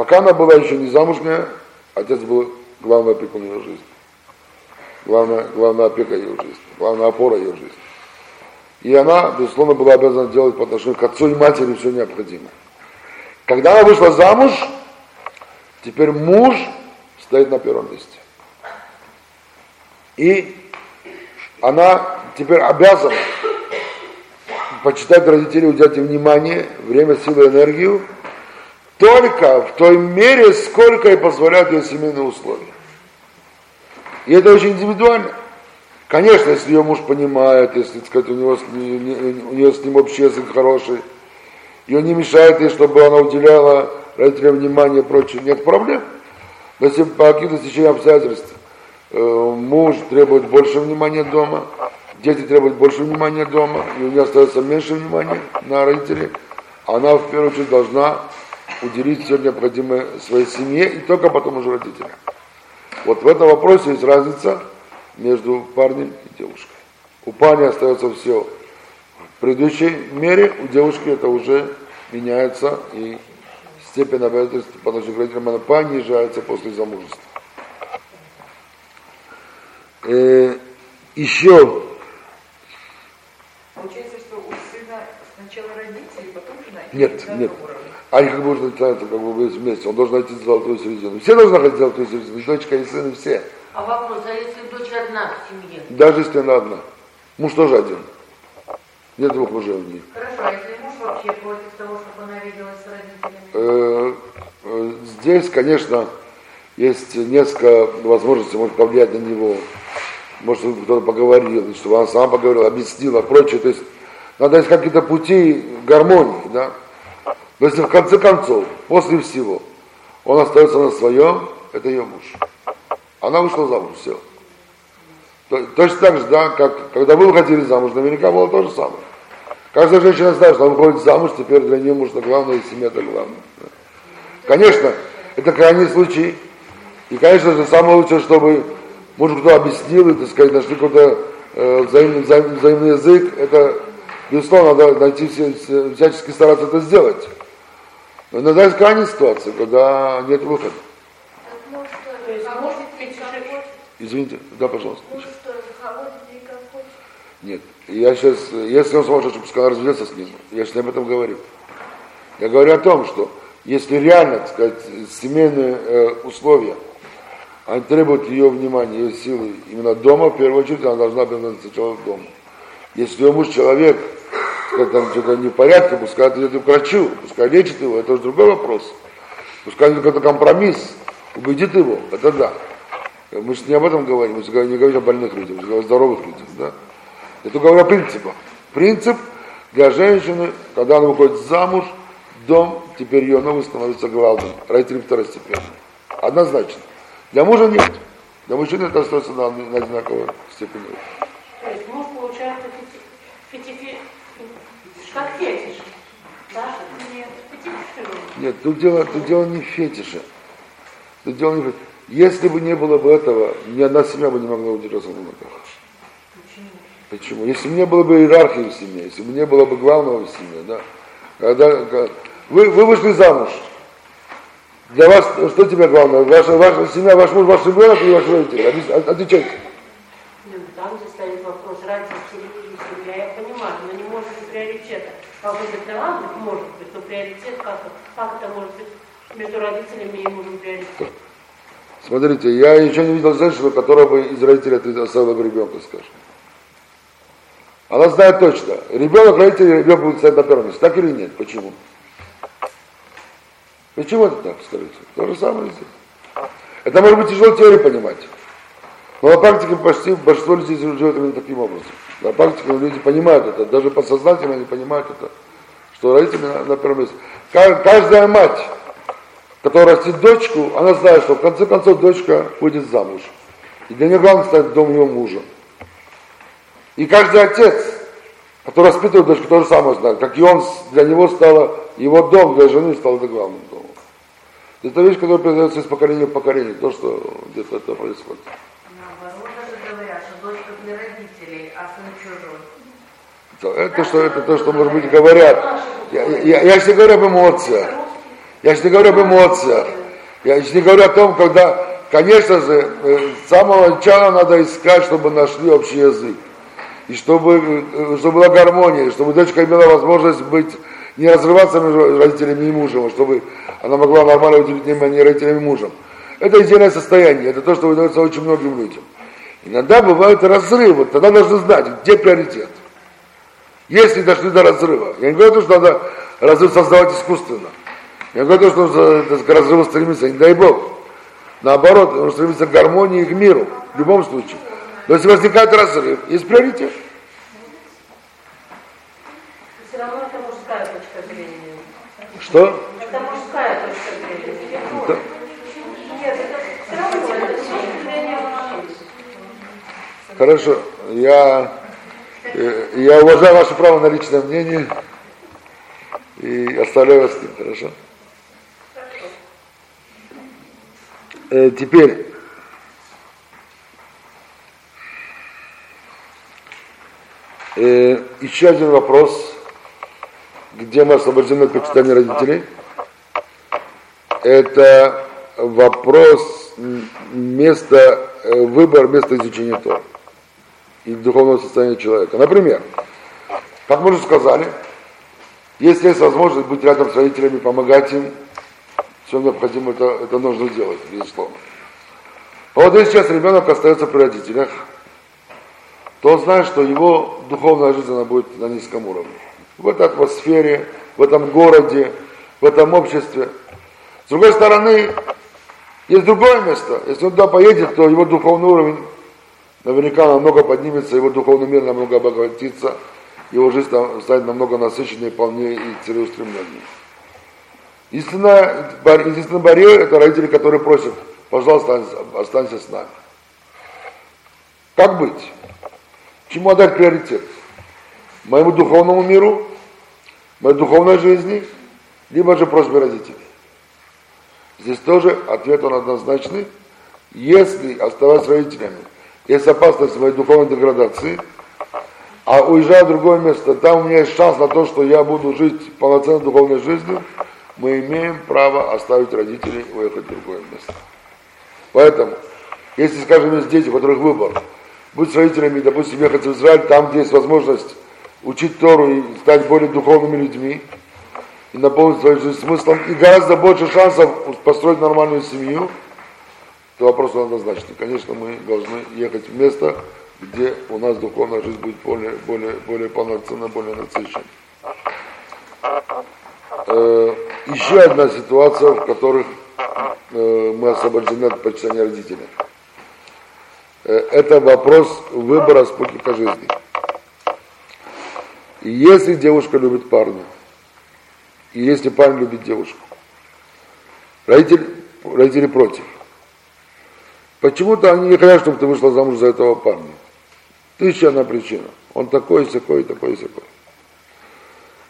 Пока она была еще не замужняя, отец был главный опекун ее жизни. Главная, главная опека ее жизни. Главная опора ее жизни. И она, безусловно, была обязана делать по отношению к отцу и матери все необходимое. Когда она вышла замуж, теперь муж стоит на первом месте. И она теперь обязана почитать родителей, уделять им внимание, время, силу, энергию, только в той мере, сколько и позволяют ее семейные условия. И это очень индивидуально. Конечно, если ее муж понимает, если, так сказать, у, него, у нее с ним общий язык хороший, ее не мешает ей, чтобы она уделяла родителям внимание и прочее, нет проблем. Но если по каким-то стечениям обстоятельств э, муж требует больше внимания дома, дети требуют больше внимания дома, и у нее остается меньше внимания на родителей, она в первую очередь должна уделить все необходимое своей семье и только потом уже родителям. Вот в этом вопросе есть разница между парнем и девушкой. У парня остается все в предыдущей мере, у девушки это уже меняется и степень обязательств по отношению к родителям она понижается после замужества. Э, еще Получается, что у сына сначала родители, потом жена? Нет, нет. одном Они как бы начинаются как бы вместе. Он должен найти золотую середину. Все должны найти золотую середину. И дочка, и сын, и все. А вопрос, а если дочь одна в семье? Даже если она одна. Муж тоже один. Нет двух мужей у них. Хорошо, а если муж вообще против того, чтобы она виделась с родителями? Э, э, Здесь, конечно, есть несколько возможностей, может повлиять на него. Может, кто-то поговорил, чтобы она сама поговорила, объяснила, прочее. То есть надо искать какие-то пути гармонии, да. Но если в конце концов, после всего, он остается на своем, это ее муж. Она вышла замуж, все. То- Точно так же, да, как когда вы выходили замуж, наверняка было то же самое. Каждая женщина знает, что она выходит замуж, теперь для нее муж это главное, и семья это главное. Конечно, это крайний случай. И, конечно же, самое лучшее, чтобы муж кто объяснил, и, так сказать, нашли какой-то э, взаимный, взаимный, взаимный язык, это, безусловно, надо найти всячески стараться это сделать. Но иногда есть крайняя ситуация, когда нет выхода. Извините, да, пожалуйста. Нет, я сейчас, если он сумасшедший, пускай он разведется с ним. Я сейчас об этом говорю. Я говорю о том, что если реально, так сказать, семейные э, условия, они требуют ее внимания, ее силы именно дома, в первую очередь, она должна быть сначала дома. Если ее муж человек, сказать, там что-то не в порядке, пускай отведет к врачу, пускай лечит его, это уже другой вопрос. Пускай найдет какой-то компромисс, убедит его, это да. Мы же не об этом говорим, мы не говорим о больных людях, мы говорим о здоровых людях, да. Это говорю о принципах. Принцип для женщины, когда она выходит замуж, дом теперь ее новый становится главным, родители второстепенные. Однозначно. Для мужа нет. Для мужчины это остается на, на одинаковой степени. То есть муж получается фети- фети- как фетиш. Да? Нет. Нет, тут дело, тут дело не в фетише. Тут дело не в. Если бы не было бы этого, ни одна семья бы не могла удержаться на ногах. Почему? Если бы не было бы иерархии в семье, если бы не было бы главного в семье, да. Когда, когда- вы, вы вышли замуж. Для вас что тебе главное? Ваша, ваша семья, ваш муж, ваш ребенок или ваш родитель? Объяс- от- Отвечайте. Ну, там же стоит вопрос родителей я понимаю, но не может быть приоритета. Это равно, может быть, но приоритет как, как это может быть между родителями и мужем приоритет? Смотрите, я еще не видел женщину, которая бы из родителей оставила бы ребенка, скажем. Она знает точно, ребенок, родители, ребенок будет стоять на первом месте. Так или нет? Почему? Почему это так, скажите? То же самое здесь. Это может быть тяжело теории понимать. Но на практике почти большинство людей живет именно таким образом. На практике люди понимают это, даже подсознательно они понимают это, что родители на, на первом месте. Ка- Каждая мать, которая растит дочку, она знает, что в конце концов дочка выйдет замуж. И для нее главное стать дом ее мужа. И каждый отец, который воспитывает дочку, то же самое знает. Как и он, для него стало, его дом для жены стал это главным домом. Это вещь, которая передается из поколения в поколение, то, что где-то это происходит. Наоборот, даже говорят, что дочка для родителей, а сын чужой. То- Это, что, это то, что, может быть, говорят. Я, я, я же не говорю об эмоциях. Я же не говорю об эмоциях. Я же не говорю о том, когда, конечно же, э, с самого начала надо искать, чтобы нашли общий язык. И чтобы, э, чтобы была гармония, чтобы дочка имела возможность быть, не разрываться между родителями и мужем, а чтобы она могла нормально уделить внимание родителям и мужем. Это идеальное состояние, это то, что выдается очень многим людям. Иногда бывают разрывы, тогда нужно знать, где приоритет. Если дошли до разрыва. Я не говорю, то, что надо разрыв создавать искусственно. Я говорю, то, что нужно к разрыву стремиться, не дай Бог. Наоборот, нужно стремиться к гармонии и к миру, в любом случае. Но если возникает разрыв, есть приоритет. Все равно это мужская точка зрения. Что? Это мужская точка зрения. Да. Нет, это все равно, это точка зрения мужчин. Хорошо. Я, я уважаю ваше право на личное мнение и оставляю вас с ним, хорошо? Э, теперь, э, еще один вопрос, где мы освобождены от почитания родителей. это вопрос места, э, выбор места изучения Тора и духовного состояния человека. Например, как мы уже сказали, если есть возможность быть рядом с родителями, помогать им, все необходимо, это, это нужно делать, безусловно. А вот если сейчас ребенок остается при родителях, то он знает, что его духовная жизнь она будет на низком уровне. В этой атмосфере, в этом городе, в этом обществе. С другой стороны, есть другое место. Если он туда поедет, то его духовный уровень наверняка намного поднимется, его духовный мир намного обогатится, его жизнь станет намного насыщеннее, полнее и целеустремленнее. Единственное, единственный барьер – это родители, которые просят, пожалуйста, останься с нами. Как быть? Чему отдать приоритет? Моему духовному миру, моей духовной жизни, либо же просьбе родителей. Здесь тоже ответ он однозначный. Если оставаться родителями, есть опасность моей духовной деградации, а уезжая в другое место, там у меня есть шанс на то, что я буду жить полноценной духовной жизнью, мы имеем право оставить родителей и уехать в другое место. Поэтому, если, скажем, есть дети, у которых выбор, быть с родителями, допустим, ехать в Израиль, там, где есть возможность учить Тору и стать более духовными людьми, и наполнить свою жизнь смыслом, и гораздо больше шансов построить нормальную семью, то вопрос однозначный. Конечно, мы должны ехать в место, где у нас духовная жизнь будет более, более, более полноценна, более насыщенной. Э, еще одна ситуация, в которых э, мы освобождены от почитания родителей. Э, это вопрос выбора спутника жизни. И если девушка любит парня, и если парень любит девушку, родители, родители против. Почему-то они не хотят, чтобы ты вышла замуж за этого парня. Тысяча одна причина. Он такой, такой, такой, такой.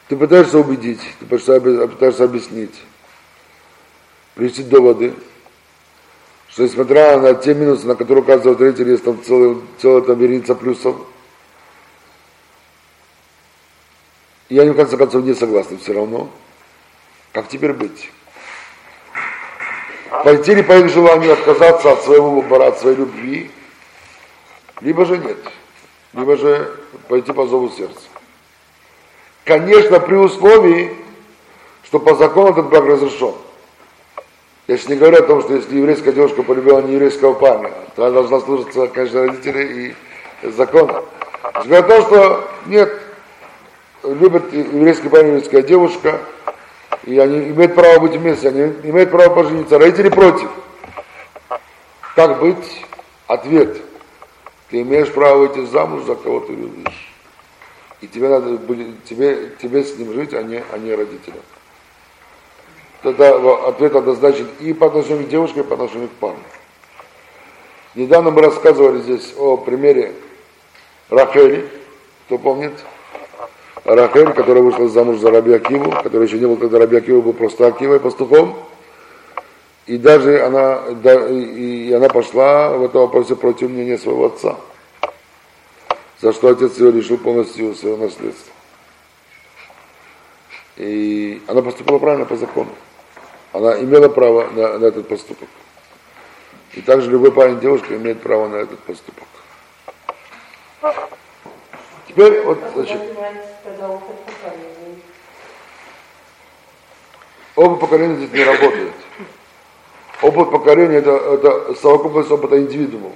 Ты пытаешься убедить, ты пытаешься объяснить, привести доводы, что несмотря на те минусы, на которые указывают родители, есть там целый, целая там вереница плюсов, и они в конце концов не согласны все равно. Как теперь быть? Пойти ли по их желанию отказаться от своего выбора, от своей любви, либо же нет, либо же пойти по зову сердца. Конечно, при условии, что по закону этот брак разрешен. Я сейчас не говорю о том, что если еврейская девушка полюбила не еврейского парня, то она должна служиться, конечно, родителей и закона. Я говорю о том, что нет, любит еврейский парень, еврейская девушка, и они имеют право быть вместе, они имеют право пожениться. Родители против. Как быть? Ответ. Ты имеешь право выйти замуж за кого ты любишь. И тебе надо тебе, тебе с ним жить, а не, а не родителям. Тогда ответ однозначен и по отношению к девушке, и по отношению к парню. Недавно мы рассказывали здесь о примере Рахели, кто помнит? Рахель, которая вышла замуж за Раби Акиву, который еще не был, когда Раби Акива был просто Акивой, пастухом. И даже она, да, и, и она пошла в этом вопросе против мнения своего отца, за что отец ее лишил полностью своего наследства. И она поступила правильно по закону. Она имела право на, на этот поступок. И также любой парень девушка имеет право на этот поступок. Теперь вот, значит, оба поколения здесь не работают. Опыт поколения это, это совокупность опыта индивидуума.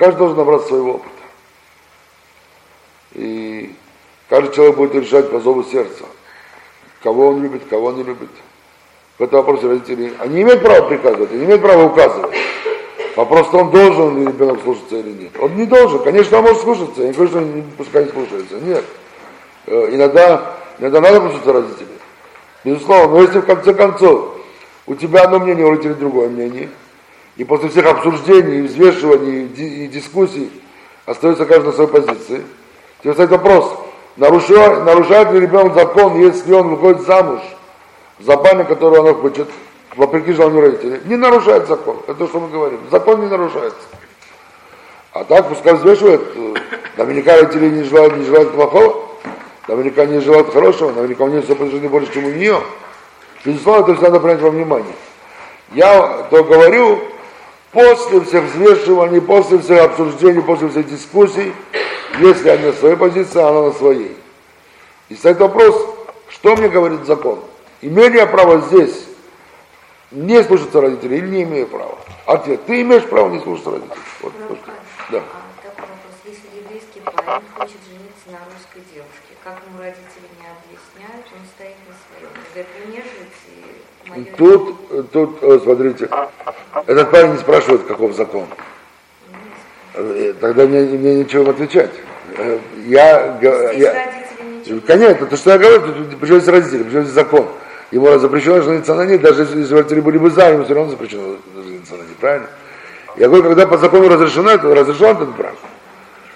Каждый должен набрать своего опыта. И каждый человек будет решать по зову сердца, кого он любит, кого он не любит. В этом вопросе родители, они имеют право приказывать, они имеют право указывать. Вопрос, он должен ли ребенок слушаться или нет. Он не должен. Конечно, он может слушаться. Я не говорю, что он пускай не слушается. Нет. Э, иногда, иногда надо послушаться родителей. Безусловно. Но если в конце концов у тебя одно мнение, у родителей другое мнение, и после всех обсуждений, взвешиваний и дискуссий остается каждый на своей позиции, тебе стоит вопрос, нарушает, нарушает ли ребенок закон, если он выходит замуж за парня, которого он хочет, вопреки желанию родителей, не нарушает закон. Это то, что мы говорим. Закон не нарушается. А так пускай взвешивает, э, наверняка родители не желают, не желают плохого, наверняка не желают хорошего, наверняка у нее все жизни больше, чем у нее. Безусловно, это все надо принять во внимание. Я то говорю, после всех взвешиваний, после всех обсуждений, после всех дискуссий, если я на своей позиции, она на своей. И стоит вопрос, что мне говорит закон? Имею ли я право здесь не слушаться родителей или не имею права? Ответ, ты имеешь право не слушаться родителей. Вот, вот, да. А, такой вопрос. Если еврейский парень хочет жениться на русской девушке, как ему родители не объясняют, он стоит на своем. Говорит, мне жить и. Тут, тут, э, смотрите, этот парень не спрашивает, каков закон. Э, Тогда мне, мне нечего им отвечать. Э, Я, я, ничего Конечно, то, что я говорю, причем здесь родители, причем здесь закон. Ему запрещено жениться на ней, даже если родители были бы за, ему все равно запрещено жениться на ней, правильно? Я говорю, когда по закону разрешено, это разрешен этот брак.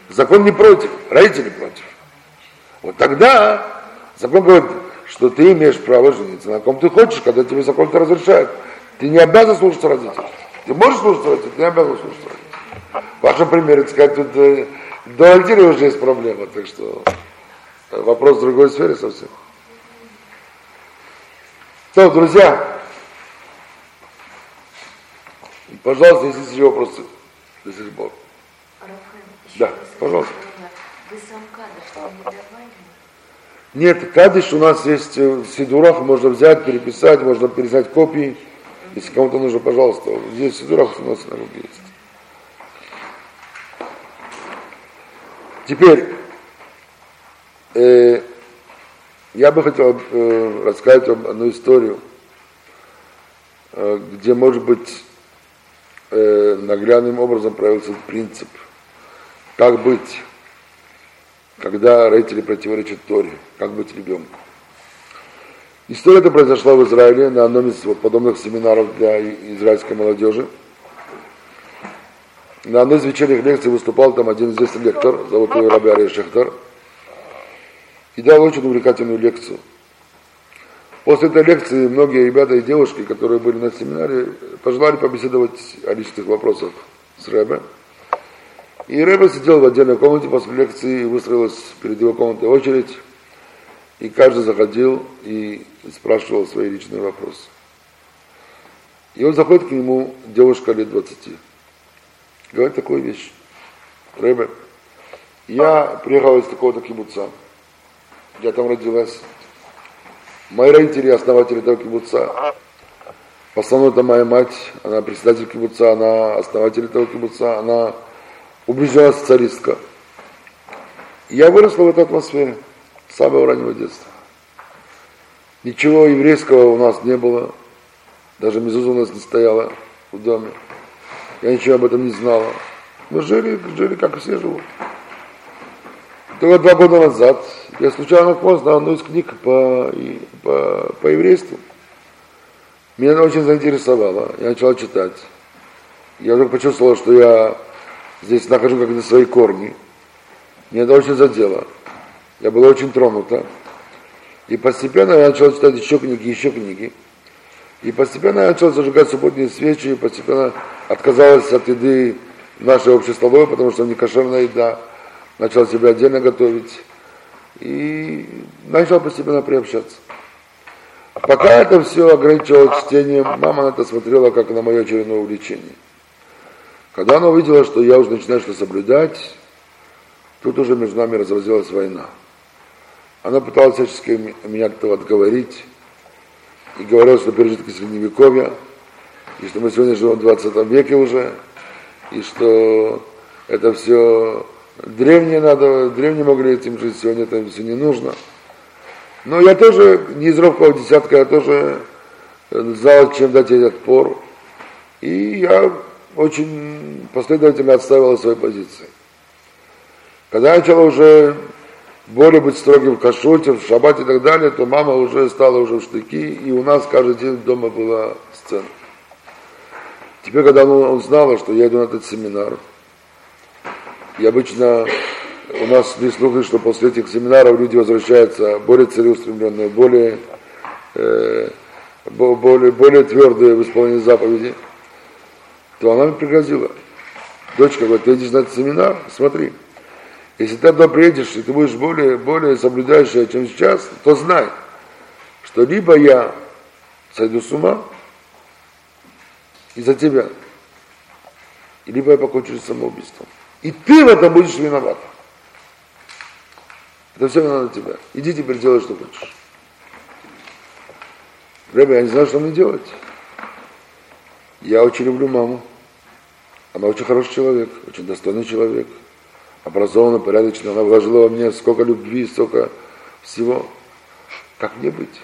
Закон не против, родители против. Вот тогда закон говорит, что ты имеешь право жениться на ком ты хочешь, когда тебе закон это разрешает. Ты не обязан слушаться родителей. Ты можешь слушаться родителей, ты не обязан слушаться родителей. В вашем примере, так сказать, тут э, до родителей уже есть проблема, так что э, вопрос в другой сфере совсем. То, друзья, пожалуйста, если есть вопросы, если еще Да, пожалуйста. скажу, Вы сам кадр, что не давали? Нет, кадыш у нас есть э, в Сидурах, можно взять, переписать, можно пересать копии. Если кому-то нужно, пожалуйста. Здесь в Сидурах у нас на руке есть. Теперь, э, я бы хотел э, рассказать вам одну историю, э, где, может быть, э, наглядным образом проявился принцип, как быть когда родители противоречат Торе, как быть ребенку. История эта произошла в Израиле на одном из подобных семинаров для израильской молодежи. На одной из вечерних лекций выступал там один известный лектор, зовут его Раби Ария Шехтар, и дал очень увлекательную лекцию. После этой лекции многие ребята и девушки, которые были на семинаре, пожелали побеседовать о личных вопросах с Рэбе. И Рэбе сидел в отдельной комнате после лекции, и выстроилась перед его комнатой очередь, и каждый заходил и спрашивал свои личные вопросы. И он заходит к нему, девушка лет 20. Говорит такую вещь. Рэбе, я приехала из такого-то кибуца. Я там родилась. Мои родители основатели этого кибуца. В основном это моя мать, она председатель кибуца, она основатель этого кибуца, она убежденная социалистка. Я выросла в этой атмосфере с самого раннего детства. Ничего еврейского у нас не было, даже мезуза у нас не стояла в доме. Я ничего об этом не знала. Мы жили, жили как все живут. Только два года назад я случайно на одну из книг по, по, по еврейству. Меня она очень заинтересовала. Я начал читать. Я вдруг почувствовал, что я здесь нахожу как-то свои корни. Меня это очень задело. Я была очень тронута. И постепенно я начал читать еще книги, еще книги. И постепенно я начал зажигать субботние свечи, и постепенно отказалась от еды нашей общей столовой, потому что не кошерная еда. Начал себя отдельно готовить. И начал постепенно приобщаться. Пока это все ограничивалось чтением, мама на это смотрела как на мое очередное увлечение. Когда она увидела, что я уже начинаю что соблюдать, тут уже между нами разразилась война. Она пыталась всячески меня от этого отговорить и говорила, что пережитки средневековья, и что мы сегодня живем в 20 веке уже, и что это все древние надо, древние могли этим жить, сегодня это все не нужно. Но я тоже не из робкого десятка, я тоже э, знал, чем дать ей отпор. И я очень последовательно отстаивал свои позиции. Когда я начал уже более быть строгим в кашруте, в шаббате и так далее, то мама уже стала уже в штыки, и у нас каждый день дома была сцена. Теперь, когда она узнала, что я иду на этот семинар, и обычно у нас шли слухи, что после этих семинаров люди возвращаются более целеустремленные, более, э, бо- более, более твердые в исполнении заповеди, то она мне пригрозила. Дочка говорит, ты идешь на этот семинар, смотри, если ты туда приедешь, и ты будешь более, более соблюдающая, чем сейчас, то знай, что либо я сойду с ума из-за тебя. Либо я покончу с самоубийством. И ты в этом будешь виноват. Это все вина на тебя. Иди теперь делай, что хочешь. Рэбе, я не знаю, что мне делать. Я очень люблю маму. Она очень хороший человек, очень достойный человек, образованный, порядочный. Она вложила во мне сколько любви, столько всего. Как мне быть?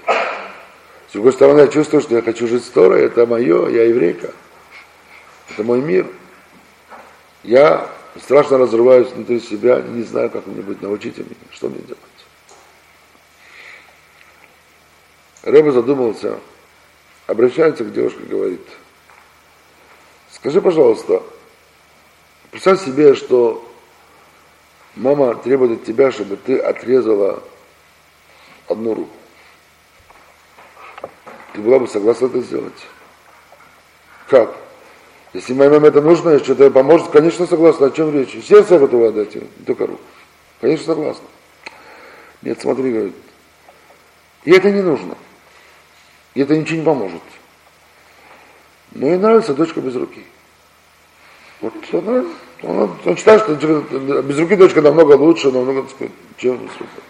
С другой стороны, я чувствую, что я хочу жить с Торой, это мое, я еврейка. Это мой мир. Я страшно разрываюсь внутри себя, не знаю, как мне быть, научите меня, что мне делать. Рэба задумался, обращается к девушке говорит, скажи, пожалуйста, представь себе, что мама требует от тебя, чтобы ты отрезала одну руку. Ты была бы согласна это сделать? Как? Если моей маме это нужно, что-то поможет, конечно, согласна. О чем речь? Сердце отдать ей, не только руку. Конечно, согласна. Нет, смотри, говорит, и это не нужно. И это ничего не поможет. Но ей нравится дочка без руки. Вот она, она, он считает, что без руки дочка намного лучше, намного, так чем с рукой.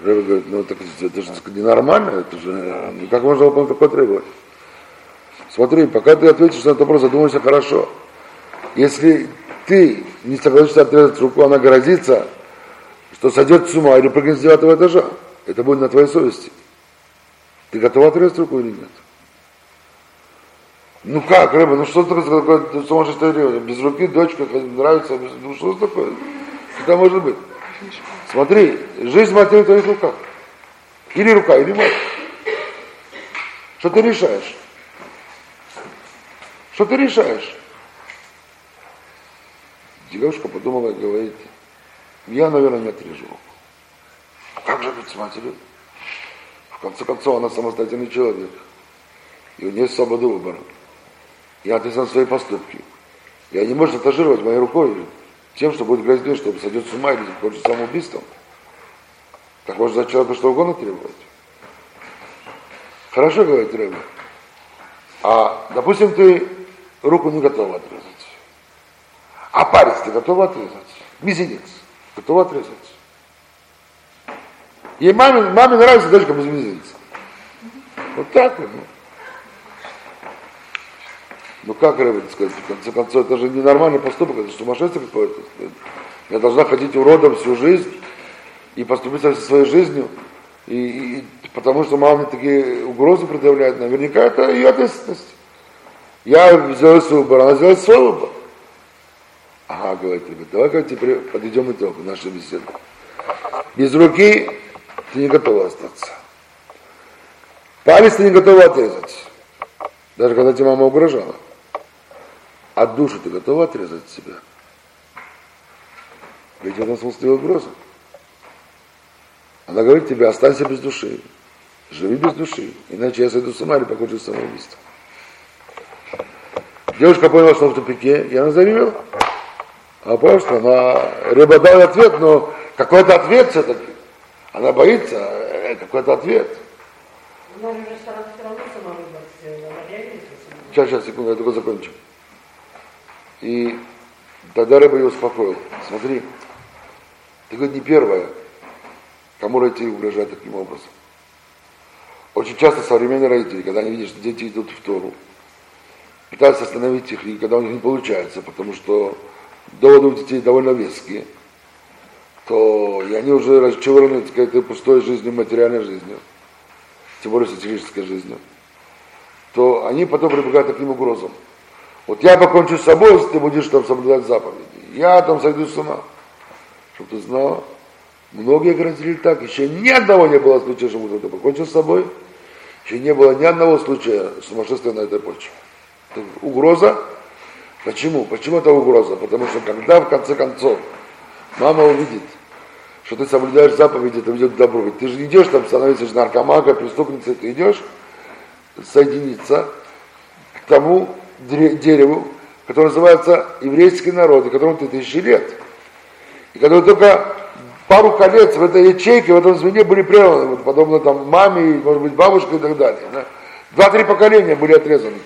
Рэбе говорит, ну так, это же ненормально, это же, ну, как можно выполнить такое требование? Смотри, пока ты ответишь на этот вопрос, задумайся хорошо. Если ты не согласишься отрезать руку, она грозится, что сойдет с ума или прыгнет с девятого этажа. Это будет на твоей совести. Ты готов отрезать руку или нет? Ну как, Рэба, ну что такое, такое сумасшествие? Без руки дочка нравится, без... ну что такое? Это может быть. Смотри, жизнь матери в твоих руках. Или рука, или мать. Что ты решаешь? Что ты решаешь? Девушка подумала и говорит, я, наверное, не отрежу. Как же быть с матерью? В конце концов, она самостоятельный человек. И у нее есть свобода выбора. Я ответственен за свои поступки. Я не может шантажировать моей рукой тем, что будет грозить, чтобы сойдет с ума или хочет самоубийством. Так можно за человека что угодно требовать. Хорошо, говорит Рэба. А, допустим, ты руку не готова отрезать. А палец ты готова отрезать. Мизинец готова отрезать. Ей маме, маме нравится дочка без мизинца. Вот так вот. Ну. ну как, Рэбби, сказать, в конце концов, это же ненормальный поступок, это сумасшествие какое-то. Я должна ходить уродом всю жизнь и поступить со своей жизнью, и, и, потому что мама мне такие угрозы предъявляет, наверняка это ее ответственность. Я свой выбор, она свой выбор. Ага, говорит, ребят, давай-ка теперь подведем итог нашей беседы. Без руки ты не готова остаться. Палец ты не готова отрезать. Даже когда тебе мама угрожала. А душу ты готова отрезать от себя? Ведь в этом смысле угроза. Она говорит тебе, останься без души. Живи без души. Иначе я сойду с ума или покончу самоубийство. Девушка поняла, что в тупике, и она. Она поняла, что она рыба дала ответ, но какой-то ответ все-таки. Она боится, э, какой-то ответ. Она же сама. Сейчас, сейчас, секунду, я только закончу. И тогда рыба ее успокоил. Смотри, ты, говорит, не первая, кому родители угрожают таким образом. Очень часто современные родители, когда они видят, что дети идут в Тору, пытаются остановить их, и когда у них не получается, потому что доводы у детей довольно веские, то и они уже расчеврены какой-то пустой жизнью, материальной жизнью, тем более сатирической жизнью, то они потом прибегают к таким угрозам. Вот я покончу с собой, если ты будешь там соблюдать заповеди. Я там сойду с ума. Чтобы ты знал, многие грозили так. Еще ни одного не было случая, что кто-то покончил с собой. Еще не было ни одного случая сумасшествия на этой почве угроза. Почему? Почему это угроза? Потому что когда в конце концов мама увидит, что ты соблюдаешь заповеди, это ведет к добру. Ведь ты же идешь там становиться наркоманкой, преступницей, ты идешь соединиться к тому дереву, которое называется еврейский народ, и которому ты тысячи лет. И который только пару колец в этой ячейке, в этом звене были прерваны, вот, подобно там маме, может быть, бабушке и так далее. Да? Два-три поколения были отрезаны.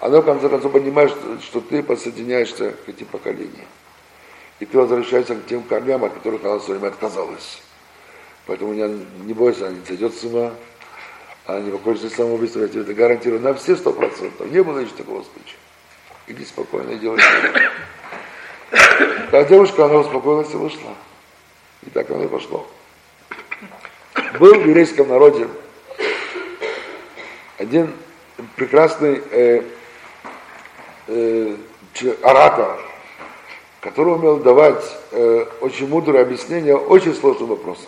Оно, в конце концов, понимаешь, что, ты подсоединяешься к этим поколениям. И ты возвращаешься к тем корням, от которых она в свое время отказалась. Поэтому не, не бойся, она не сойдет с ума, она не покончит самоубийством, я тебе это гарантирую на все сто процентов. Не было еще такого случая. Иди спокойно и делай. Та девушка, она успокоилась и вышла. И так оно и пошло. Был в еврейском народе один прекрасный э, э, оратор, который умел давать э, очень мудрое объяснение очень сложным вопросам.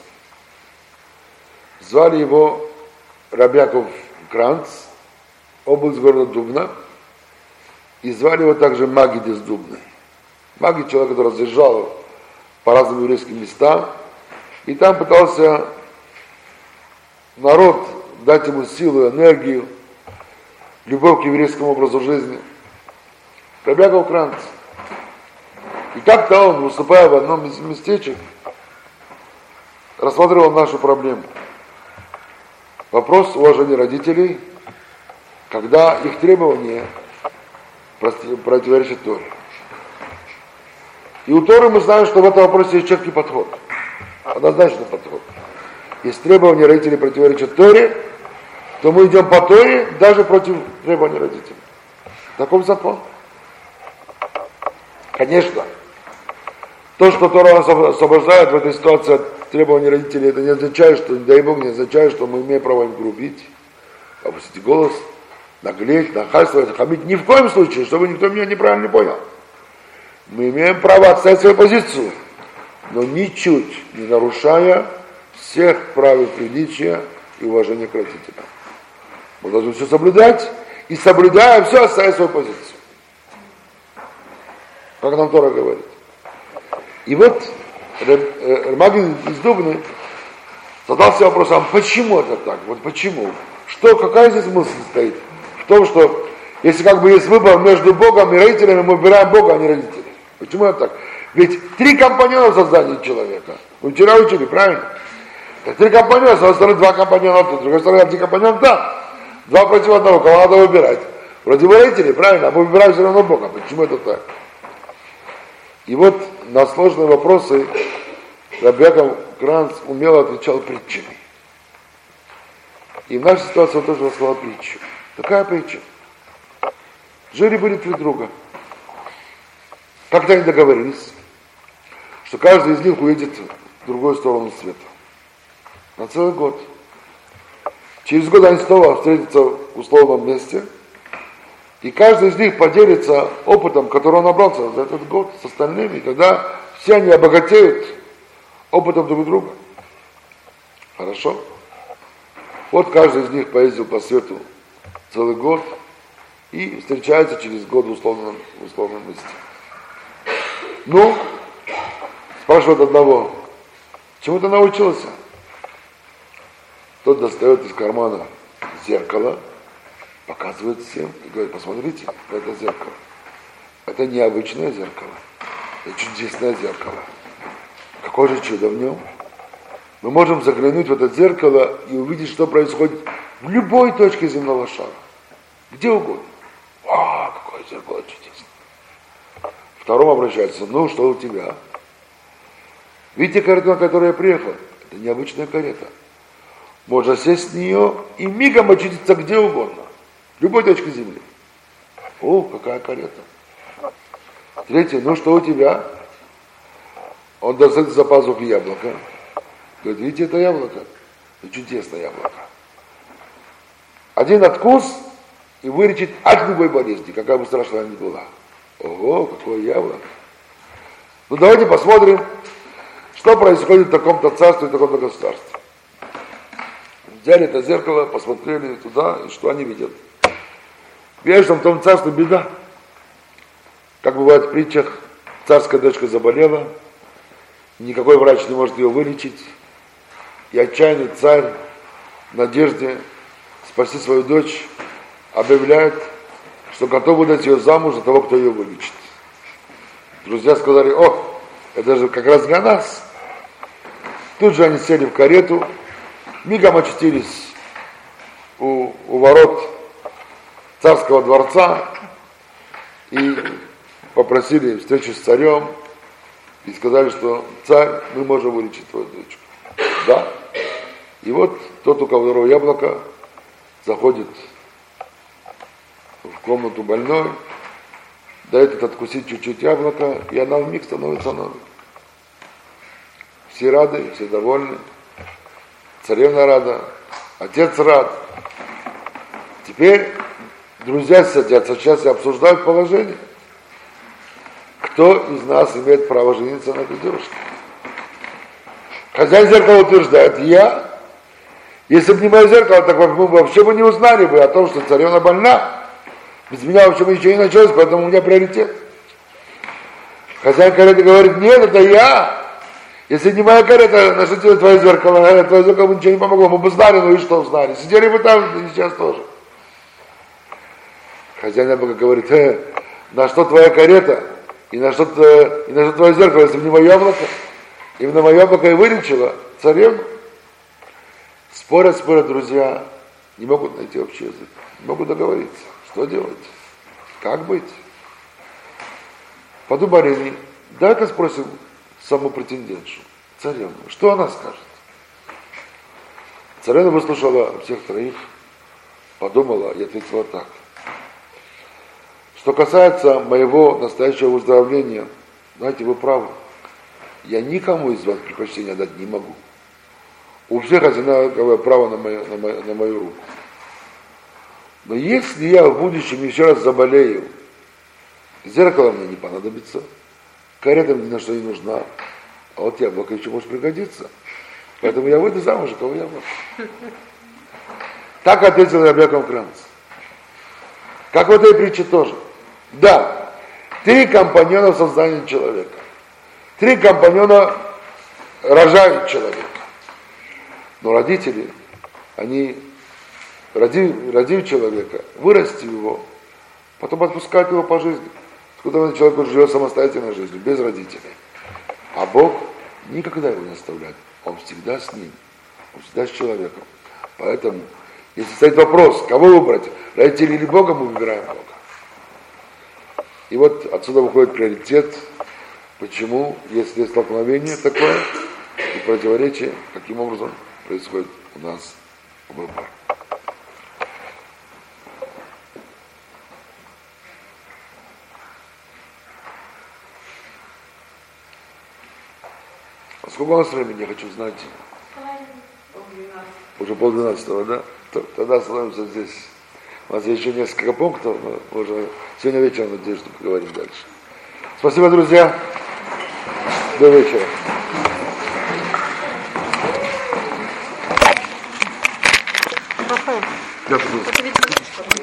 Звали его Рабяков Кранц, область города Дубна, и звали его также Магид из Дубны. Магид человек, который разъезжал по разным еврейским местам, и там пытался народ дать ему силу, энергию, любовь к еврейскому образу жизни. Рабяков Кранц. И как-то он, выступая в одном из местечек, рассматривал нашу проблему. Вопрос уважения родителей, когда их требования противоречат Торе. И у Торы мы знаем, что в этом вопросе есть четкий подход. Однозначный подход. Если требования родителей противоречат Торе, то мы идем по Торе даже против требований родителей. Таков закон. Конечно, то, что Тора нас освобождает в этой ситуации от требований родителей, это не означает, что, не дай Бог, не означает, что мы имеем право им грубить, опустить голос, наглеть, нахальствовать, хамить. Ни в коем случае, чтобы никто меня неправильно не понял. Мы имеем право отстоять свою позицию, но ничуть не нарушая всех правил приличия и уважения к родителям. Мы должны все соблюдать, и соблюдая все, оставить свою позицию. Как нам Тора говорит. И вот Магин из Дубны задался вопросом, почему это так? Вот почему? Что, какая здесь мысль стоит? В том, что если как бы есть выбор между Богом и родителями, мы выбираем Бога, а не родителей. Почему это так? Ведь три компаньона в создании человека. Мы вчера учили, правильно? Так три компаньона, с одной стороны два компаньона с другой стороны один компаньон там. Два против одного, кого надо выбирать? Вроде бы родители, правильно, а мы выбираем все равно Бога. Почему это так? И вот на сложные вопросы Рабьяков Кранц умело отвечал притчами. И в нашей ситуации он тоже рассказал притчу. Какая притча? Жили были три друга. Как-то они договорились, что каждый из них уедет в другую сторону света. На целый год. Через год они снова встретятся в условном месте, и каждый из них поделится опытом, который он набрался за этот год с остальными, и тогда все они обогатеют опытом друг друга. Хорошо? Вот каждый из них поездил по свету целый год и встречается через год в условном, в условном месте. Ну, спрашивает одного, чему ты научился? Тот достает из кармана зеркало, показывает всем и говорит, посмотрите, это зеркало. Это необычное зеркало, это чудесное зеркало. Какое же чудо в нем? Мы можем заглянуть в это зеркало и увидеть, что происходит в любой точке земного шара. Где угодно. А, какое зеркало чудесное втором обращается, ну, что у тебя? Видите карету, на которой я приехал? Это необычная карета. Можно сесть в нее и мигом очутиться где угодно. Любой точке земли. О, какая карета. Третье, ну что у тебя? Он достает за пазухи яблоко. Говорит, видите, это яблоко? Это чудесное яблоко. Один откус и вылечит от любой болезни, какая бы страшная ни была. Ого, какое яблоко. Ну давайте посмотрим, что происходит в таком-то царстве, в таком-то государстве. Взяли это зеркало, посмотрели туда, и что они видят. Что в том царстве беда. Как бывает в притчах, царская дочка заболела, никакой врач не может ее вылечить, и отчаянный царь в надежде спасти свою дочь объявляет что готов выдать ее замуж за того, кто ее вылечит. Друзья сказали, о, это же как раз для нас. Тут же они сели в карету, мигом очутились у, у ворот царского дворца и попросили встречи с царем и сказали, что царь, мы можем вылечить твою дочку. Да. И вот тот, у кого яблоко, заходит в комнату больной, дает откусить чуть-чуть яблоко, и она в миг становится новой. Все рады, все довольны. Царевна рада, отец рад. Теперь друзья садятся, сейчас и обсуждают положение. Кто из нас имеет право жениться на этой девушке? Хозяин зеркала утверждает, я. Если бы не мое зеркало, так мы вообще бы не узнали бы о том, что царевна больна. Без меня вообще бы ничего не началось, поэтому у меня приоритет. Хозяин кареты говорит, нет, это я. Если не моя карета, на что тебе твое зеркало? Твое зеркало бы ничего не помогло. Мы бы знали, ну и что знали. Сидели бы там, и сейчас тоже. Хозяин Бога говорит, э, на что твоя карета? И на что, и на что твое зеркало, если бы не мое яблоко? Именно мое яблоко и вылечило царевну. Спорят, спорят друзья, не могут найти общий язык, не могут договориться. Что делать? Как быть? Подумали они, дай-ка спросим саму претендентшу, царевну, что она скажет? Царевна выслушала всех троих, подумала и ответила так. Что касается моего настоящего выздоровления, знаете, вы правы. Я никому из вас предпочтения дать не могу. У всех одинаковое право на мою, на, мою, на мою руку. Но если я в будущем еще раз заболею, зеркало мне не понадобится, карета мне на что не нужна, а вот яблоко еще может пригодиться. Поэтому я выйду замуж, кого яблоко. Так ответил Рабьяком Кранц. Как в этой притче тоже. Да, три компаньона в создании человека. Три компаньона рожают человека. Но родители, они, родив, родив человека, вырастив его, потом отпускают его по жизни. Сколько человек живет самостоятельной жизнью, без родителей. А Бог никогда его не оставляет. Он всегда с ним. Он всегда с человеком. Поэтому, если стоит вопрос, кого выбрать, родителей или Бога, мы выбираем Бога. И вот отсюда выходит приоритет, почему, если есть столкновение такое и противоречие, каким образом происходит у нас выбор. А сколько у нас времени, я хочу знать? Уже полдвенадцатого, да? Тогда остановимся здесь. У нас есть еще несколько пунктов, но уже сегодня вечером, надеюсь, что поговорим дальше. Спасибо, друзья. До вечера. Ведь